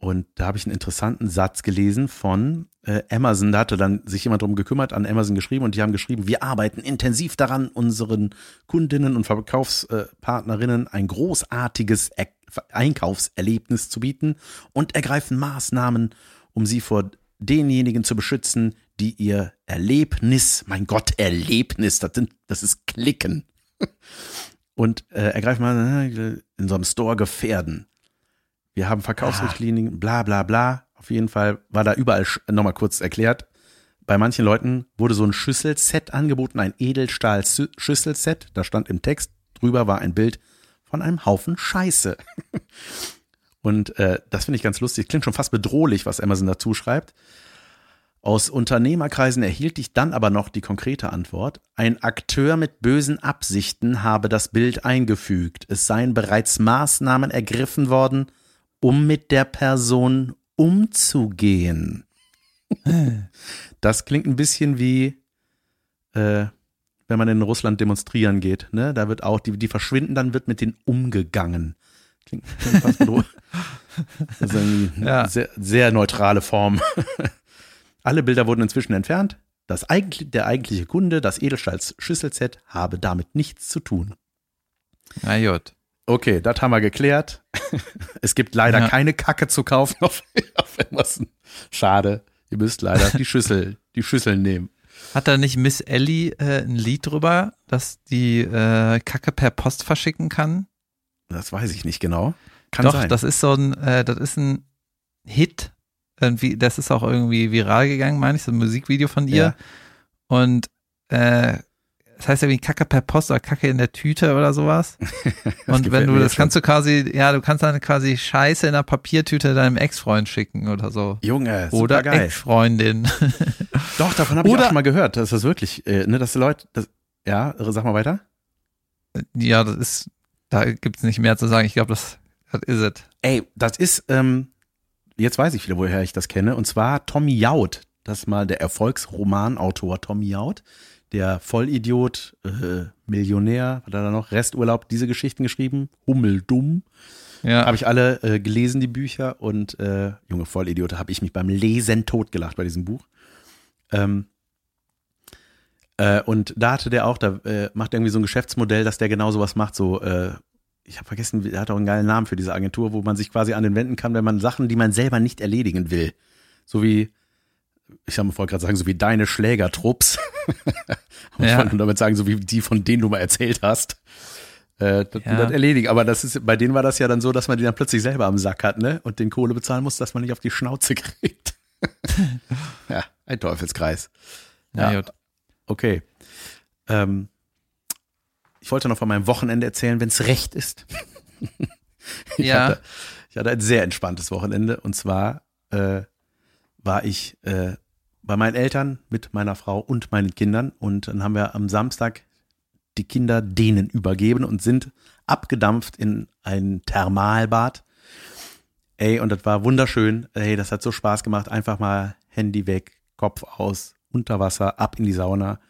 Und da habe ich einen interessanten Satz gelesen von äh, Amazon. Da hatte dann sich jemand drum gekümmert, an Amazon geschrieben und die haben geschrieben, wir arbeiten intensiv daran, unseren Kundinnen und Verkaufspartnerinnen ein großartiges er Einkaufserlebnis zu bieten und ergreifen Maßnahmen, um sie vor denjenigen zu beschützen, die ihr Erlebnis, mein Gott, Erlebnis, das, sind, das ist Klicken, (laughs) und äh, ergreifen mal in so einem Store gefährden. Wir haben Verkaufsrichtlinien, bla bla bla. Auf jeden Fall war da überall nochmal kurz erklärt. Bei manchen Leuten wurde so ein Schüsselset angeboten, ein Edelstahl-Schüsselset. Da stand im Text, drüber war ein Bild von einem Haufen Scheiße. (laughs) Und äh, das finde ich ganz lustig. Klingt schon fast bedrohlich, was Amazon dazu schreibt. Aus Unternehmerkreisen erhielt ich dann aber noch die konkrete Antwort. Ein Akteur mit bösen Absichten habe das Bild eingefügt. Es seien bereits Maßnahmen ergriffen worden, um mit der Person umzugehen. Das klingt ein bisschen wie, äh, wenn man in Russland demonstrieren geht. Ne? Da wird auch, die, die verschwinden, dann wird mit denen umgegangen. Klingt, klingt fast bedrohlich. Das ist eine ja. sehr, sehr neutrale Form. (laughs) Alle Bilder wurden inzwischen entfernt. Das eigentlich, der eigentliche Kunde, das Edelstahls-Schüsselset, habe damit nichts zu tun. Na gut. Okay, das haben wir geklärt. (laughs) Es gibt leider ja. keine Kacke zu kaufen auf, (laughs) auf Amazon. Schade. Ihr müsst leider die Schüssel, die Schüsseln nehmen. Hat da nicht Miss Ellie äh, ein Lied drüber, dass die äh, Kacke per Post verschicken kann? Das weiß ich nicht genau. Kann Doch, sein. das ist so ein, äh, das ist ein Hit. Irgendwie, das ist auch irgendwie viral gegangen, meine ich, so ein Musikvideo von ihr. Ja. Und äh, das heißt ja wie Kacke per Post oder Kacke in der Tüte oder sowas. (laughs) und wenn du, das kannst du quasi, ja, du kannst dann quasi Scheiße in einer Papiertüte deinem Ex-Freund schicken oder so. Junge, Oder Ex-Freundin. (laughs) Doch, davon habe ich auch schon mal gehört. Das ist wirklich, äh, ne, dass die Leute, das, ja, sag mal weiter. Ja, das ist, da gibt's nicht mehr zu sagen. Ich glaube, das, das ist es. Ey, das ist, ähm, jetzt weiß ich wieder, woher ich das kenne. Und zwar Tommy Jaud. Das ist mal der Erfolgsromanautor Tommy Jaud der Vollidiot, äh, Millionär, hat er da noch, Resturlaub, diese Geschichten geschrieben, Hummeldumm. Ja. Habe ich alle äh, gelesen, die Bücher und äh, Junge Vollidiote, habe ich mich beim Lesen totgelacht bei diesem Buch. Ähm, äh, und da hatte der auch, da äh, macht er irgendwie so ein Geschäftsmodell, dass der genau sowas macht, so, äh, ich habe vergessen, er hat auch einen geilen Namen für diese Agentur, wo man sich quasi an den wenden kann, wenn man Sachen, die man selber nicht erledigen will. So wie ich habe vorher gerade sagen, so wie deine Schlägertrupps. (laughs) ja. Ich wollte damit sagen, so wie die, von denen du mal erzählt hast. Äh, das, ja. das erledigen. Aber das ist, bei denen war das ja dann so, dass man die dann plötzlich selber am Sack hat, ne? Und den Kohle bezahlen muss, dass man nicht auf die Schnauze (laughs) kriegt. (laughs) ja, ein Teufelskreis. Ja, ja. okay. Ähm, ich wollte noch von meinem Wochenende erzählen, wenn es recht ist. ich, ja. hatte, ich hatte ein sehr entspanntes Wochenende und zwar äh, war ich äh, bei meinen Eltern mit meiner Frau und meinen Kindern und dann haben wir am Samstag die Kinder denen übergeben und sind abgedampft in ein Thermalbad. Ey, und das war wunderschön. Ey, das hat so Spaß gemacht. Einfach mal Handy weg, Kopf aus, unter Wasser, ab in die Sauna.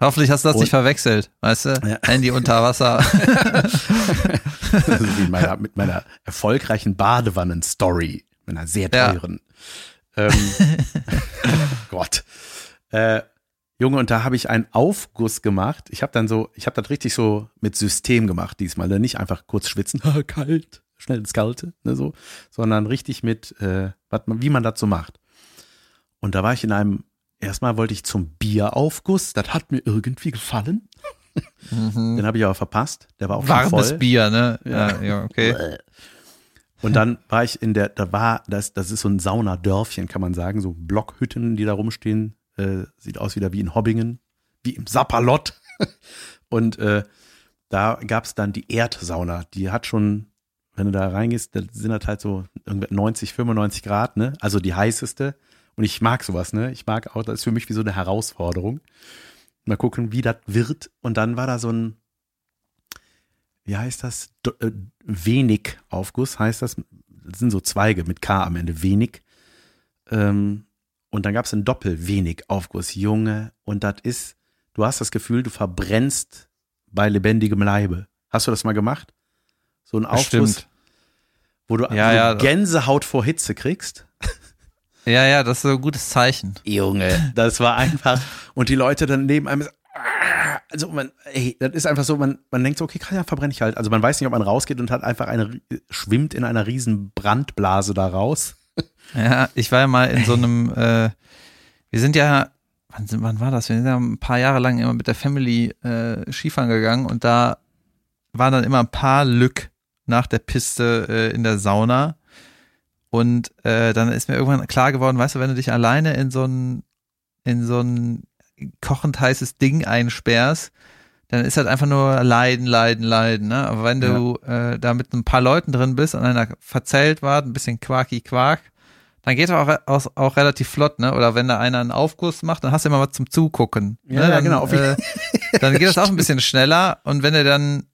Hoffentlich hast du das und, nicht verwechselt, weißt du? Ja. Handy unter Wasser. (laughs) also meiner, mit meiner erfolgreichen Badewannen-Story, mit einer sehr teuren. Ja. Ähm, (laughs) Gott. Äh, Junge, und da habe ich einen Aufguss gemacht. Ich habe dann so, ich habe das richtig so mit System gemacht diesmal. Ne? Nicht einfach kurz schwitzen, (laughs) kalt, schnell ins Kalte, ne, so, sondern richtig mit, äh, man, wie man das so macht. Und da war ich in einem, erstmal wollte ich zum Bieraufguss, das hat mir irgendwie gefallen. Mhm. Den habe ich aber verpasst. Der war auch Warmes Bier, ne? Ja, ja, okay. (laughs) Und dann war ich in der, da war, das, das ist so ein Saunadörfchen, kann man sagen, so Blockhütten, die da rumstehen. Äh, sieht aus wieder wie in Hobbingen, wie im Sapperlott. (laughs) Und äh, da gab's dann die Erdsauna. Die hat schon, wenn du da reingehst, da sind das halt so 90, 95 Grad, ne? Also die heißeste. Und ich mag sowas, ne? Ich mag auch, das ist für mich wie so eine Herausforderung. Mal gucken, wie das wird. Und dann war da so ein, wie heißt das? D äh, wenig Aufguss heißt das. Das sind so Zweige mit K am Ende, wenig. Ähm, und dann gab es einen Doppel-wenig Aufguss, Junge. Und das ist, du hast das Gefühl, du verbrennst bei lebendigem Leibe. Hast du das mal gemacht? So ein Aufguss. Wo du, Ja, ja. Gänsehaut vor Hitze kriegst. Ja, ja, das ist so ein gutes Zeichen. Junge, das war einfach. Und die Leute dann neben einem, also man, ey, das ist einfach so, man, man denkt so, okay, kann ja, verbrenne ich halt. Also man weiß nicht, ob man rausgeht und hat einfach eine, schwimmt in einer riesen Brandblase da raus. Ja, ich war ja mal in so einem, (laughs) äh, wir sind ja, wann, sind, wann war das? Wir sind ja ein paar Jahre lang immer mit der Family äh, Skifahren gegangen und da waren dann immer ein paar Lück nach der Piste äh, in der Sauna. Und äh, dann ist mir irgendwann klar geworden, weißt du, wenn du dich alleine in so ein, in so ein kochend heißes Ding einsperrst, dann ist halt einfach nur Leiden, Leiden, Leiden. Ne? Aber wenn du äh, da mit ein paar Leuten drin bist und einer verzählt war, ein bisschen quaki Quark, dann geht er auch, auch, auch relativ flott, ne? Oder wenn da einer einen Aufguss macht, dann hast du immer was zum Zugucken. Ja, ne? ja, dann, genau. Auf Äh, dann geht das (laughs) auch ein bisschen schneller und wenn er dann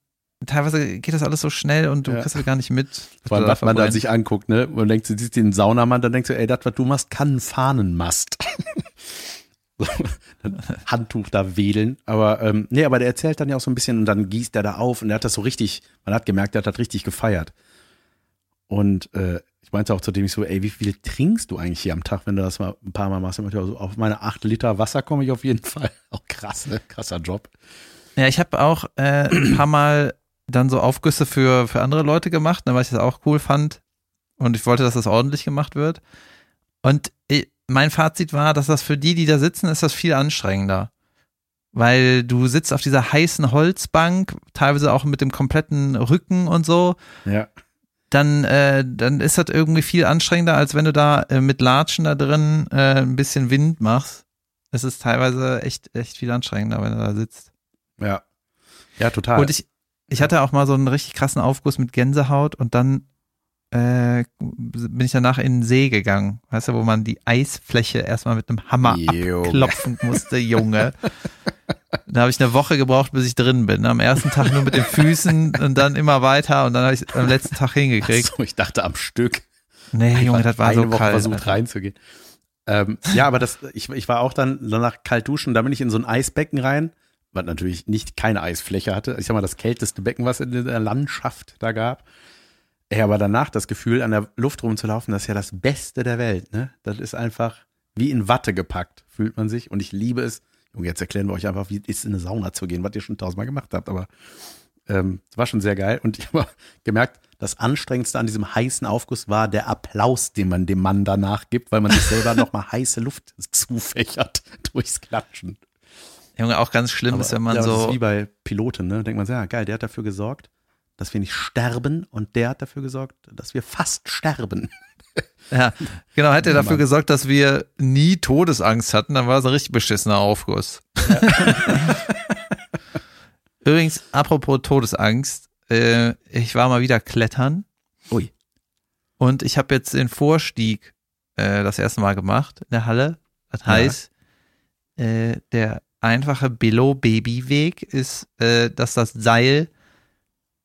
teilweise geht das alles so schnell und du Ja. kriegst es gar nicht mit. Vor allem, was man da sich anguckt, ne? Man denkt, du siehst den Saunamann, dann denkst du, ey, das, was du machst, kann ein Fahnenmast. (laughs) (laughs) Handtuch da wedeln. Aber, ähm, nee, aber der erzählt dann ja auch so ein bisschen und dann gießt er da auf und er hat das so richtig, man hat gemerkt, der hat das richtig gefeiert. Und äh, ich meinte auch zu dem ich so, ey, wie viel trinkst du eigentlich hier am Tag, wenn du das mal ein paar Mal machst? Also auf meine acht Liter Wasser komme ich auf jeden (laughs) Fall. Auch krass, ne? Krasser Job. Ja, ich habe auch äh, ein paar Mal dann so Aufgüsse für, für andere Leute gemacht, ne, weil ich das auch cool fand. Und ich wollte, dass das ordentlich gemacht wird. Und ich, mein Fazit war, dass das für die, die da sitzen, ist das viel anstrengender. Weil du sitzt auf dieser heißen Holzbank, teilweise auch mit dem kompletten Rücken und so. Ja. Dann, äh, dann ist das irgendwie viel anstrengender, als wenn du da äh, mit Latschen da drin äh, ein bisschen Wind machst. Es ist teilweise echt, echt viel anstrengender, wenn du da sitzt. Ja. Ja, total. Und ich, ich hatte auch mal so einen richtig krassen Aufguss mit Gänsehaut und dann äh, bin ich danach in den See gegangen, weißt du, wo man die Eisfläche erstmal mit einem Hammer Junge. abklopfen (laughs) musste, Junge. Da habe ich eine Woche gebraucht, bis ich drin bin. Am ersten Tag nur mit den Füßen und dann immer weiter und dann habe ich es am letzten Tag hingekriegt. so, ich dachte am Stück. Nee, Junge, das war eine so Woche kalt. versucht Alter. reinzugehen. Ähm, ja, aber das, ich, ich war auch dann danach kalt duschen, da bin ich in so ein Eisbecken rein, was natürlich nicht keine Eisfläche hatte. Ich sag mal, das kälteste Becken, was es in der Landschaft da gab. Ey, aber danach das Gefühl, an der Luft rumzulaufen, das ist ja das Beste der Welt, ne? Das ist einfach wie in Watte gepackt, fühlt man sich. Und ich liebe es. Junge, jetzt erklären wir euch einfach, wie es ist, in eine Sauna zu gehen, was ihr schon tausendmal gemacht habt, aber ähm, es war schon sehr geil. Und ich (laughs) habe gemerkt, das Anstrengendste an diesem heißen Aufguss war der Applaus, den man dem Mann danach gibt, weil man sich selber nochmal heiße Luft (laughs) zufächert durchs Klatschen. Junge, auch ganz schlimm Aber, ist, wenn man ja, das so ist wie bei Piloten, ne? Denkt man ja, geil, der hat dafür gesorgt, dass wir nicht sterben und der hat dafür gesorgt, dass wir fast sterben. (laughs) Ja, genau, hätte er Ja, dafür Mann. gesorgt, dass wir nie Todesangst hatten, dann war es ein richtig beschissener Aufguss. (laughs) Übrigens, apropos Todesangst, äh, ich war mal wieder klettern Ui. und ich habe jetzt den Vorstieg äh, das erste Mal gemacht in der Halle. Das heißt, äh, der einfache Below-Baby-Weg ist, äh, dass das Seil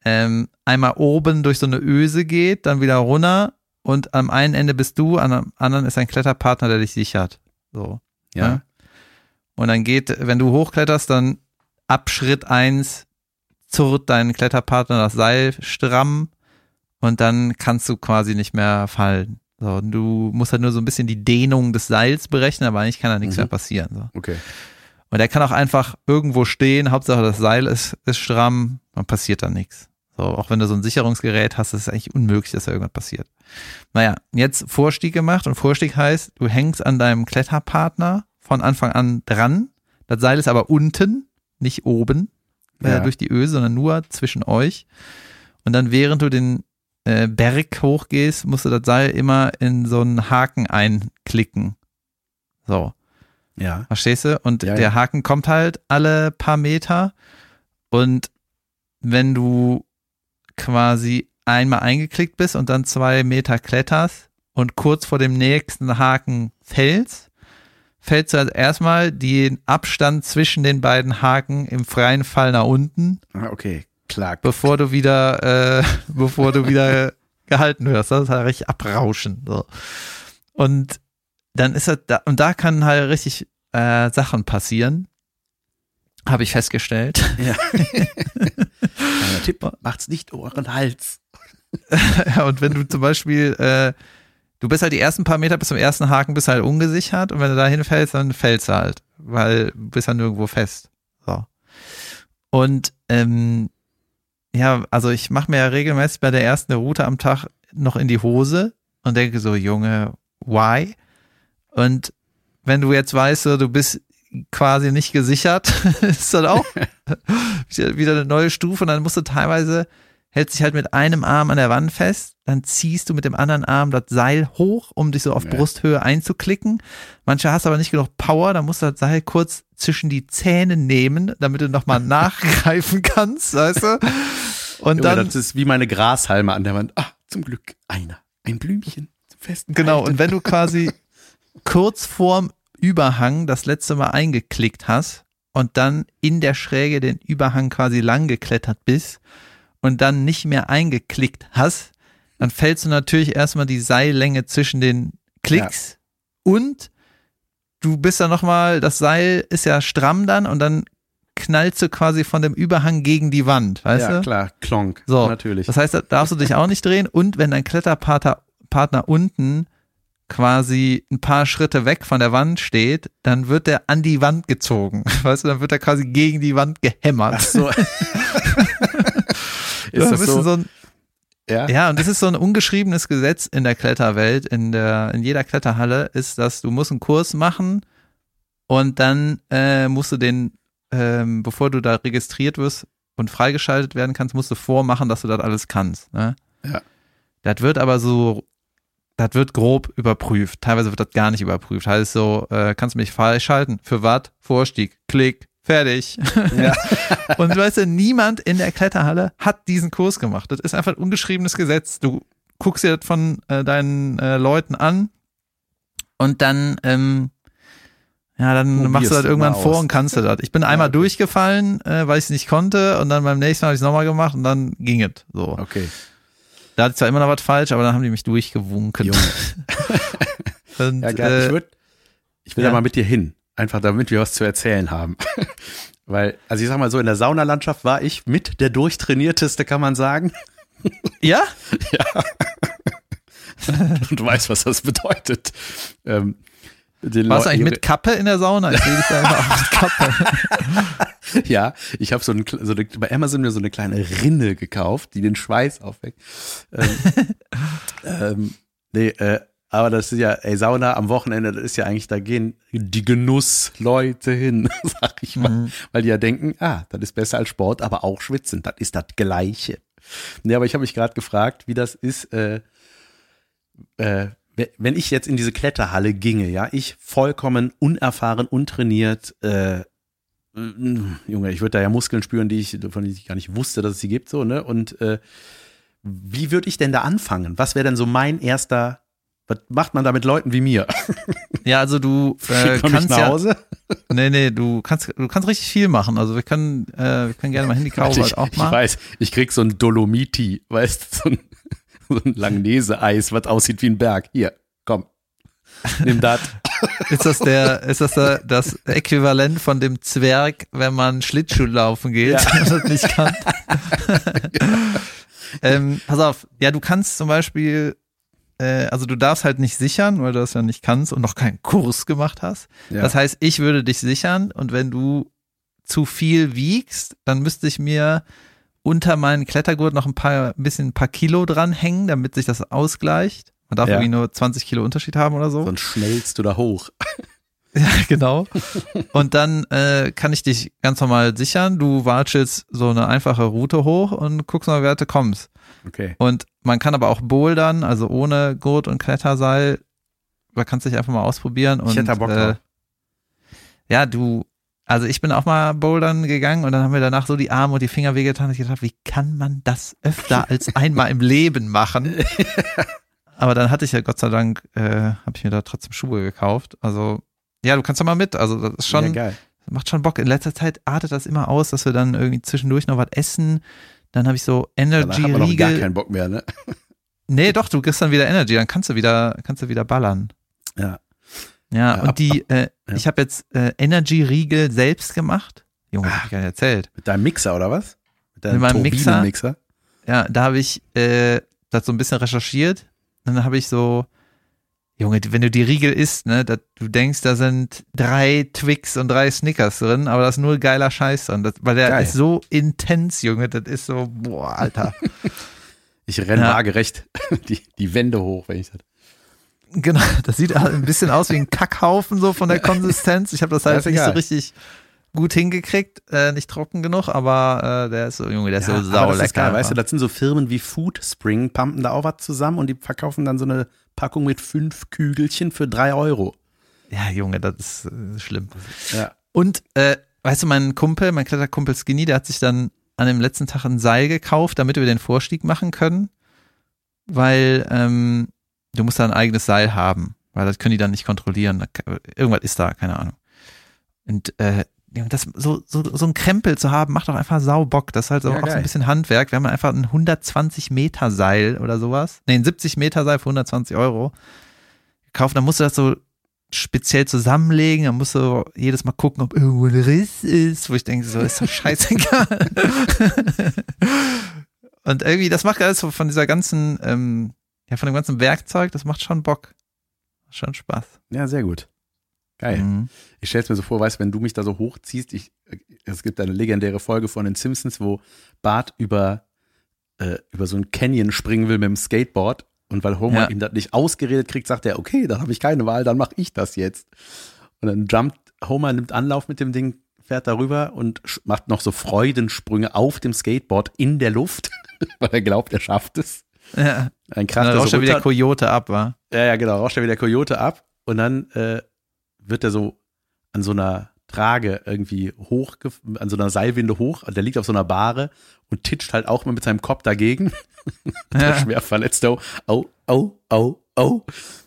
ähm, einmal oben durch so eine Öse geht, dann wieder runter und am einen Ende bist du, am anderen ist ein Kletterpartner, der dich sichert. So. Ja. Ja. Und dann geht, wenn du hochkletterst, dann ab Schritt eins zurrt dein Kletterpartner das Seil stramm und dann kannst du quasi nicht mehr fallen. So, du musst halt nur so ein bisschen die Dehnung des Seils berechnen, aber eigentlich kann da nichts Mhm. mehr passieren. So. Okay. Und er kann auch einfach irgendwo stehen, Hauptsache das Seil ist, ist stramm, dann passiert da nichts. So, auch wenn du so ein Sicherungsgerät hast, ist es eigentlich unmöglich, dass da irgendwas passiert. Naja, jetzt Vorstieg gemacht und Vorstieg heißt, du hängst an deinem Kletterpartner von Anfang an dran. Das Seil ist aber unten, nicht oben, äh, Ja. durch die Öse, sondern nur zwischen euch. Und dann, während du den äh, Berg hochgehst, musst du das Seil immer in so einen Haken einklicken. So. Ja. Verstehst du? Und Ja, der ja. Haken kommt halt alle paar Meter. Und wenn du quasi einmal eingeklickt bist und dann zwei Meter kletterst und kurz vor dem nächsten Haken fällst, fällst du also erstmal den Abstand zwischen den beiden Haken im freien Fall nach unten, Ah, okay. Klar. bevor du wieder, äh, (laughs) bevor du wieder gehalten wirst. Das ist halt richtig abrauschen. So. Und dann ist das da, und da kann halt richtig äh, Sachen passieren. Habe ich festgestellt. Ja. (laughs) Kleiner Tipp, macht's nicht um euren Hals. (laughs) ja, und wenn du zum Beispiel, äh, du bist halt die ersten paar Meter bis zum ersten Haken bist halt ungesichert und wenn du da hinfällst, dann fällst du halt, weil du bist ja nirgendwo fest. So. Und ähm, ja, also ich mache mir ja regelmäßig bei der ersten Route am Tag noch in die Hose und denke so, Junge, why? Und wenn du jetzt weißt, so, du bist quasi nicht gesichert, (laughs) ist dann auch wieder eine neue Stufe und dann musst du teilweise hältst dich halt mit einem Arm an der Wand fest, dann ziehst du mit dem anderen Arm das Seil hoch, um dich so auf ja. Brusthöhe einzuklicken. Manche hast aber nicht genug Power, dann musst du das Seil kurz zwischen die Zähne nehmen, damit du nochmal (laughs) nachgreifen kannst, weißt du? Und Junge, dann. Das ist wie meine Grashalme an der Wand. Ah, zum Glück einer. Ein Blümchen zum Festen. Genau. Und wenn du quasi (laughs) kurz vorm Überhang das letzte Mal eingeklickt hast und dann in der Schräge den Überhang quasi lang geklettert bist und dann nicht mehr eingeklickt hast, dann fällst du natürlich erstmal die Seillänge zwischen den Klicks ja. und du bist dann nochmal, das Seil ist ja stramm dann und dann knallst du quasi von dem Überhang gegen die Wand, weißt ja, du? Ja, klar, klonk, so, natürlich. Das heißt, da darfst du dich auch nicht drehen und wenn dein Kletterpartner Partner unten quasi ein paar Schritte weg von der Wand steht, dann wird er an die Wand gezogen. (laughs) Weißt du, dann wird er quasi gegen die Wand gehämmert. Ach so. (laughs) (laughs) ist das so? so ein, ja. ja, und das ist so ein ungeschriebenes Gesetz in der Kletterwelt, in der, in jeder Kletterhalle, ist, dass du musst einen Kurs machen und dann äh, musst du den, ähm, bevor du da registriert wirst und freigeschaltet werden kannst, musst du vormachen, dass du das alles kannst. Ne? Ja. Das wird aber so das wird grob überprüft. Teilweise wird das gar nicht überprüft. Heißt so, äh, kannst du mich freischalten? Für was? Vorstieg. Klick. Fertig. Ja. (laughs) und weißt du, niemand in der Kletterhalle hat diesen Kurs gemacht. Das ist einfach ein ungeschriebenes Gesetz. Du guckst dir das von äh, deinen äh, Leuten an und dann, ähm, ja, dann Probierst machst du das irgendwann vor und kannst du das. Ich bin einmal okay. durchgefallen, äh, weil ich es nicht konnte und dann beim nächsten Mal habe ich es nochmal gemacht und dann ging es. So. Okay. Da hatte ich zwar immer noch was falsch, aber dann haben die mich durchgewunken. (laughs) und, ja, geil. Äh, ich, würd, ich will ja. da mal mit dir hin. Einfach damit wir was zu erzählen haben. (laughs) Weil, also ich sag mal so, in der Saunalandschaft war ich mit der durchtrainierteste, kann man sagen. (laughs) Ja? Ja. Und du weißt, was das bedeutet. Ähm, Warst du eigentlich mit Kappe in der Sauna? Ich sehe dich da immer auch mit Kappe. (laughs) ja, ich habe so, ein, so eine, bei Amazon mir so eine kleine Rinne gekauft, die den Schweiß aufweckt. Ähm, (laughs) ähm, nee, äh, aber das ist ja, ey, Sauna am Wochenende, das ist ja eigentlich, da gehen die Genussleute hin, (laughs) sag ich mal. Mhm. Weil die ja denken, ah, das ist besser als Sport, aber auch schwitzen, das ist das Gleiche. Nee, aber ich habe mich gerade gefragt, wie das ist, äh, äh, wenn ich jetzt in diese Kletterhalle ginge, ja, ich vollkommen unerfahren, untrainiert, äh, Junge, ich würde da ja Muskeln spüren, die ich, von denen ich gar nicht wusste, dass es sie gibt, so, ne? Und äh, wie würde ich denn da anfangen? Was wäre denn so mein erster, was macht man da mit Leuten wie mir? (laughs) Ja, also du äh, kannst nach Hause? Ja, nee, nee, du kannst, du kannst richtig viel machen. Also wir können, äh, wir können gerne mal halt auch machen. Ich weiß, ich krieg so ein Dolomiti, weißt du, so ein so ein Langnese-Eis, was aussieht wie ein Berg. Hier, komm. Nimm das. (laughs) Ist das der, ist das der, das Äquivalent von dem Zwerg, wenn man Schlittschuh laufen geht ja. und das nicht kann? (laughs) (laughs) ähm, pass auf, ja, du kannst zum Beispiel, äh, also du darfst halt nicht sichern, weil du das ja nicht kannst und noch keinen Kurs gemacht hast. Ja. Das heißt, ich würde dich sichern und wenn du zu viel wiegst, dann müsste ich mir unter meinen Klettergurt noch ein paar, ein bisschen ein paar Kilo dranhängen, damit sich das ausgleicht. Man darf ja. irgendwie nur 20 Kilo Unterschied haben oder so. Sonst schnellst du da hoch. (laughs) ja, genau. Und dann äh, kann ich dich ganz normal sichern. Du watschelst so eine einfache Route hoch und guckst mal, wer du kommst. Okay. Und man kann aber auch bouldern, also ohne Gurt und Kletterseil. Da kannst du dich einfach mal ausprobieren. Und, ich hätte da Bock drauf. Äh, ja, du also ich bin auch mal bouldern gegangen und dann haben wir danach so die Arme und die Finger wehgetan und ich gedacht, wie kann man das öfter (laughs) als einmal im Leben machen? (laughs) Aber dann hatte ich ja Gott sei Dank, äh, habe ich mir da trotzdem Schuhe gekauft. Also ja, du kannst doch mal mit. Also das ist schon, ja, macht schon Bock. In letzter Zeit artet das immer aus, dass wir dann irgendwie zwischendurch noch was essen. Dann habe ich so Energy Riegel. Dann gar keinen Bock mehr, ne? Nee, doch, du kriegst dann wieder Energy, dann kannst du wieder, kannst du wieder ballern. Ja. Ja, ja und die, äh, ja. ich habe jetzt äh, Energy-Riegel selbst gemacht. Junge, ah, hab ich gar nicht erzählt. Mit deinem Mixer oder was? Mit, deinem mit meinem Mixer. Mixer. Ja, da habe ich äh, das so ein bisschen recherchiert. Dann habe ich so, Junge, wenn du die Riegel isst, ne, dat, du denkst, da sind drei Twix und drei Snickers drin, aber da ist nur geiler Scheiß drin. Das, weil der Geil. ist so intens, Junge. Das ist so, boah, Alter. (laughs) Ich renne Ja. waagerecht (laughs) die, die Wände hoch, wenn ich das. Genau, (laughs) das sieht ein bisschen aus wie ein Kackhaufen so von der Konsistenz. Ich habe das Ja, halt ist nicht so egal. richtig gut hingekriegt, äh, nicht trocken genug, aber äh, der ist so, Junge, der ist so aber sau das ist lecker. geil, weißt du, das sind so Firmen wie Food Spring, pumpen da auch was zusammen und die verkaufen dann so eine Packung mit fünf Kügelchen für drei Euro. ja, Junge, das ist äh, schlimm. Ja. Und äh, weißt du, mein Kumpel, mein Kletterkumpel Skinny, der hat sich dann an dem letzten Tag ein Seil gekauft, damit wir den Vorstieg machen können, weil ähm, du musst da ein eigenes Seil haben, weil das können die dann nicht kontrollieren. Irgendwas ist da, keine Ahnung. Und äh, das so, so, so ein Krempel zu haben, macht doch einfach sau Bock. Das ist halt so Ja, auch so ein bisschen Handwerk. Wir haben einfach ein 120 Meter Seil oder sowas. Nee, ein 70 Meter Seil für 120 Euro gekauft. Dann musst du das so speziell zusammenlegen. Dann musst du jedes Mal gucken, ob irgendwo ein Riss ist, wo ich denke, so ist doch (laughs) scheißegal. (laughs) Und irgendwie, das macht alles so von dieser ganzen, ähm, ja, von dem ganzen Werkzeug, das macht schon Bock. Schon Spaß. ja, sehr gut. Geil. Mhm. Ich stell's mir so vor, weißt, wenn du mich da so hochziehst, ich, es gibt eine legendäre Folge von den Simpsons, wo Bart über, äh, über so einen Canyon springen will mit dem Skateboard und weil Homer Ja. ihm das nicht ausgeredet kriegt, sagt er, okay, dann habe ich keine Wahl, dann mache ich das jetzt. Und dann jumpt Homer, nimmt Anlauf mit dem Ding, fährt darüber und macht noch so Freudensprünge auf dem Skateboard in der Luft, (laughs) weil er glaubt, er schafft es. Ja. Dann Dann kracht er rauscht so er wieder runter. Coyote ab, war. Ja, ja, genau. Rauscht er wieder Coyote ab und dann äh, wird er so an so einer Trage irgendwie hoch, an so einer Seilwinde hoch. Und der liegt auf so einer Bahre und titscht halt auch mal mit seinem Kopf dagegen. (laughs) Der Ja. schwer verletzt. Oh, oh, oh, oh.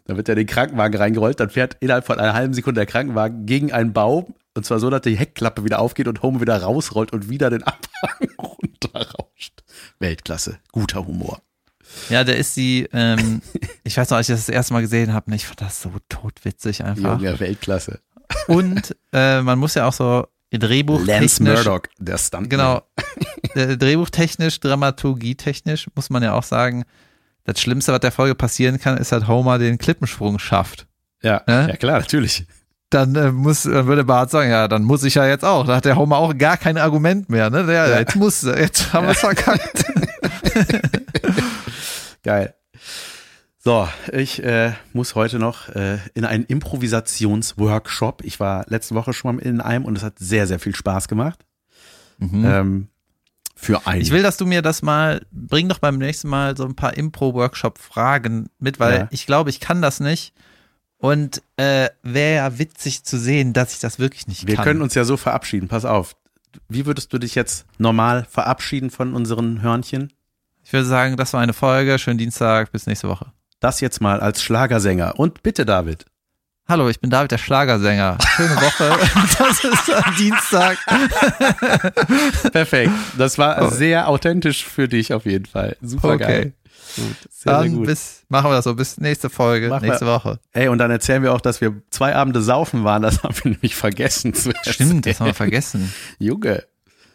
Dann wird er in den Krankenwagen reingerollt. Dann fährt innerhalb von einer halben Sekunde der Krankenwagen gegen einen Baum. Und zwar so, dass die Heckklappe wieder aufgeht und Homer wieder rausrollt und wieder den Abhang (laughs) runterrauscht. Weltklasse. Guter Humor. Ja, der ist die, ähm, (laughs) ich weiß noch, als ich das das erste Mal gesehen habe, ne, ich fand das so totwitzig einfach. Junge, Weltklasse. Und äh, man muss ja auch so Drehbuch Lance Murdoch, der Stunt. Genau. (laughs) Äh, Drehbuchtechnisch, dramaturgietechnisch muss man ja auch sagen, das Schlimmste, was der Folge passieren kann, ist, dass Homer den Klippensprung schafft. Ja, Äh? ja klar, natürlich. Dann äh, muss, dann würde Bart sagen, ja, dann muss ich ja jetzt auch. Da hat der Homer auch gar kein Argument mehr, ne? Der, Ja. Jetzt muss, er, jetzt haben wir es verkackt. (laughs) Geil. So, ich äh, muss heute noch äh, in einen Improvisationsworkshop. Ich war letzte Woche schon mal in einem und es hat sehr, sehr viel Spaß gemacht. Ähm, für einen. Ich will, dass du mir das mal, bring doch beim nächsten Mal so ein paar Impro-Workshop-Fragen mit, weil Ja. ich glaube, ich kann das nicht. Und äh, wäre ja witzig zu sehen, dass ich das wirklich nicht Wir kann. können uns ja so verabschieden. Pass auf. Wie würdest du dich jetzt normal verabschieden von unseren Hörnchen? Ich würde sagen, das war eine Folge. Schönen Dienstag, bis nächste Woche. Das jetzt mal als Schlagersänger. Und bitte, David. Hallo, ich bin David, der Schlagersänger. Schöne Woche. (laughs) Das ist am Dienstag. Perfekt. Das war Oh. sehr authentisch für dich auf jeden Fall. Super geil. Gut. Sehr, sehr Dann gut. bis, machen wir das so. Bis nächste Folge, Machen nächste wir. Woche. Ey, und dann erzählen wir auch, dass wir zwei Abende saufen waren. Das haben wir nämlich vergessen zu Stimmt, das haben wir vergessen. Junge.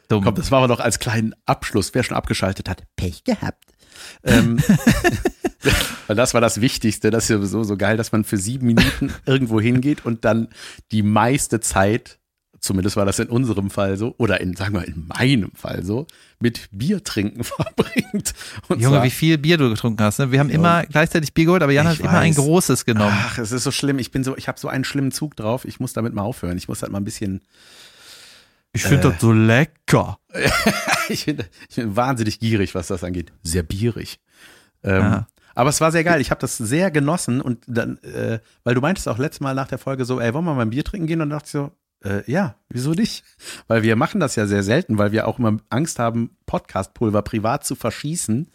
Dumm. Komm, das machen wir doch als kleinen Abschluss. Wer schon abgeschaltet hat, Pech gehabt. Ähm, weil (laughs) (laughs) das war das Wichtigste. Das ist ja sowieso so geil, dass man für sieben Minuten irgendwo hingeht und dann die meiste Zeit, zumindest war das in unserem Fall so, oder in, sagen wir, in meinem Fall so, mit Bier trinken (laughs) verbringt. Und Junge, zwar- wie viel Bier du getrunken hast. Ne? Wir haben immer gleichzeitig Bier geholt, aber Jan Ich hat immer ein weiß. großes genommen. Ach, es ist so schlimm. Ich bin so, ich habe so einen schlimmen Zug drauf. Ich muss damit mal aufhören. Ich muss halt mal ein bisschen. Ich finde äh, das so lecker. (laughs) Ich bin, ich bin wahnsinnig gierig, was das angeht. Sehr bierig. Ähm, Ja. Aber es war sehr geil. Ich habe das sehr genossen und dann, äh, weil du meintest auch letztes Mal nach der Folge so, ey, wollen wir mal ein Bier trinken gehen? Und dann dachte ich so, äh, ja, wieso nicht? Weil wir machen das ja sehr selten, weil wir auch immer Angst haben, Podcastpulver privat zu verschießen.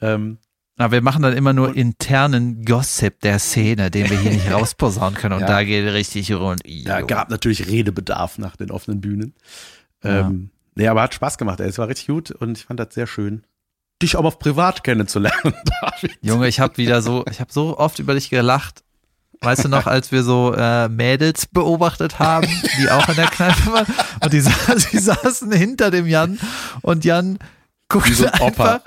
Ähm, Aber wir machen dann immer nur internen Gossip der Szene, den wir hier nicht (laughs) rausposaunen können. Und Ja. da geht richtig rund. Ja, Jo. gab natürlich Redebedarf nach den offenen Bühnen. Ja. Ähm, nee, aber hat Spaß gemacht. Ey. Es war richtig gut und ich fand das sehr schön, dich auch auf privat kennenzulernen, (laughs) David. Junge, ich habe wieder so, ich habe so oft über dich gelacht. Weißt du noch, als wir so äh, Mädels beobachtet haben, die auch in der Kneipe waren und die, sa (laughs) die saßen hinter dem Jan und Jan guckt so (laughs) einfach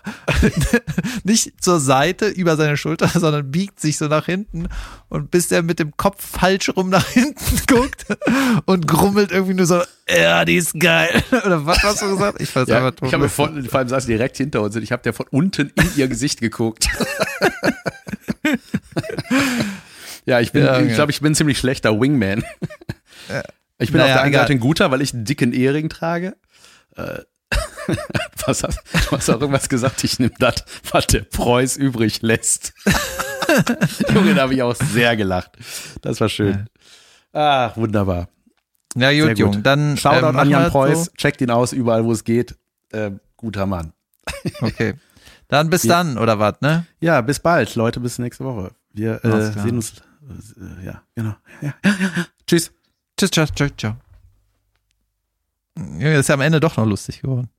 (laughs) nicht zur Seite über seine Schulter, (laughs) sondern biegt sich so nach hinten und bis er mit dem Kopf falsch rum nach hinten guckt und grummelt irgendwie nur so, ja, die ist geil. Oder was hast du gesagt? Ich weiß Ja, einfach ich habe vor, vor allem saß direkt hinter uns und ich habe der von unten in ihr Gesicht geguckt. ja, ich bin, Ja, ich glaube, ich bin ein ziemlich schlechter Wingman. Ich bin Naja, auf der einen egal. Seite ein guter, weil ich einen dicken Ehering trage. Äh, (laughs) was hast, du hast auch irgendwas gesagt, ich nehme das, was der Preuß übrig lässt. (laughs) Junge, da habe ich auch sehr gelacht. Das war schön. Ah, wunderbar. Ja, gut, gut. Jung. Dann Shoutout ähm, an wir Jan Preuß, So. checkt ihn aus, überall wo es geht. Äh, guter Mann. (laughs) Okay. Dann bis Ja. dann, oder was, ne? Ja, bis bald, Leute, bis nächste Woche. Wir äh, sehen uns. Äh, ja, genau. Ja, ja, ja, ja. Tschüss. Tschüss, tschüss, tschüss, ciao. Junge, ist ja am Ende doch noch lustig geworden.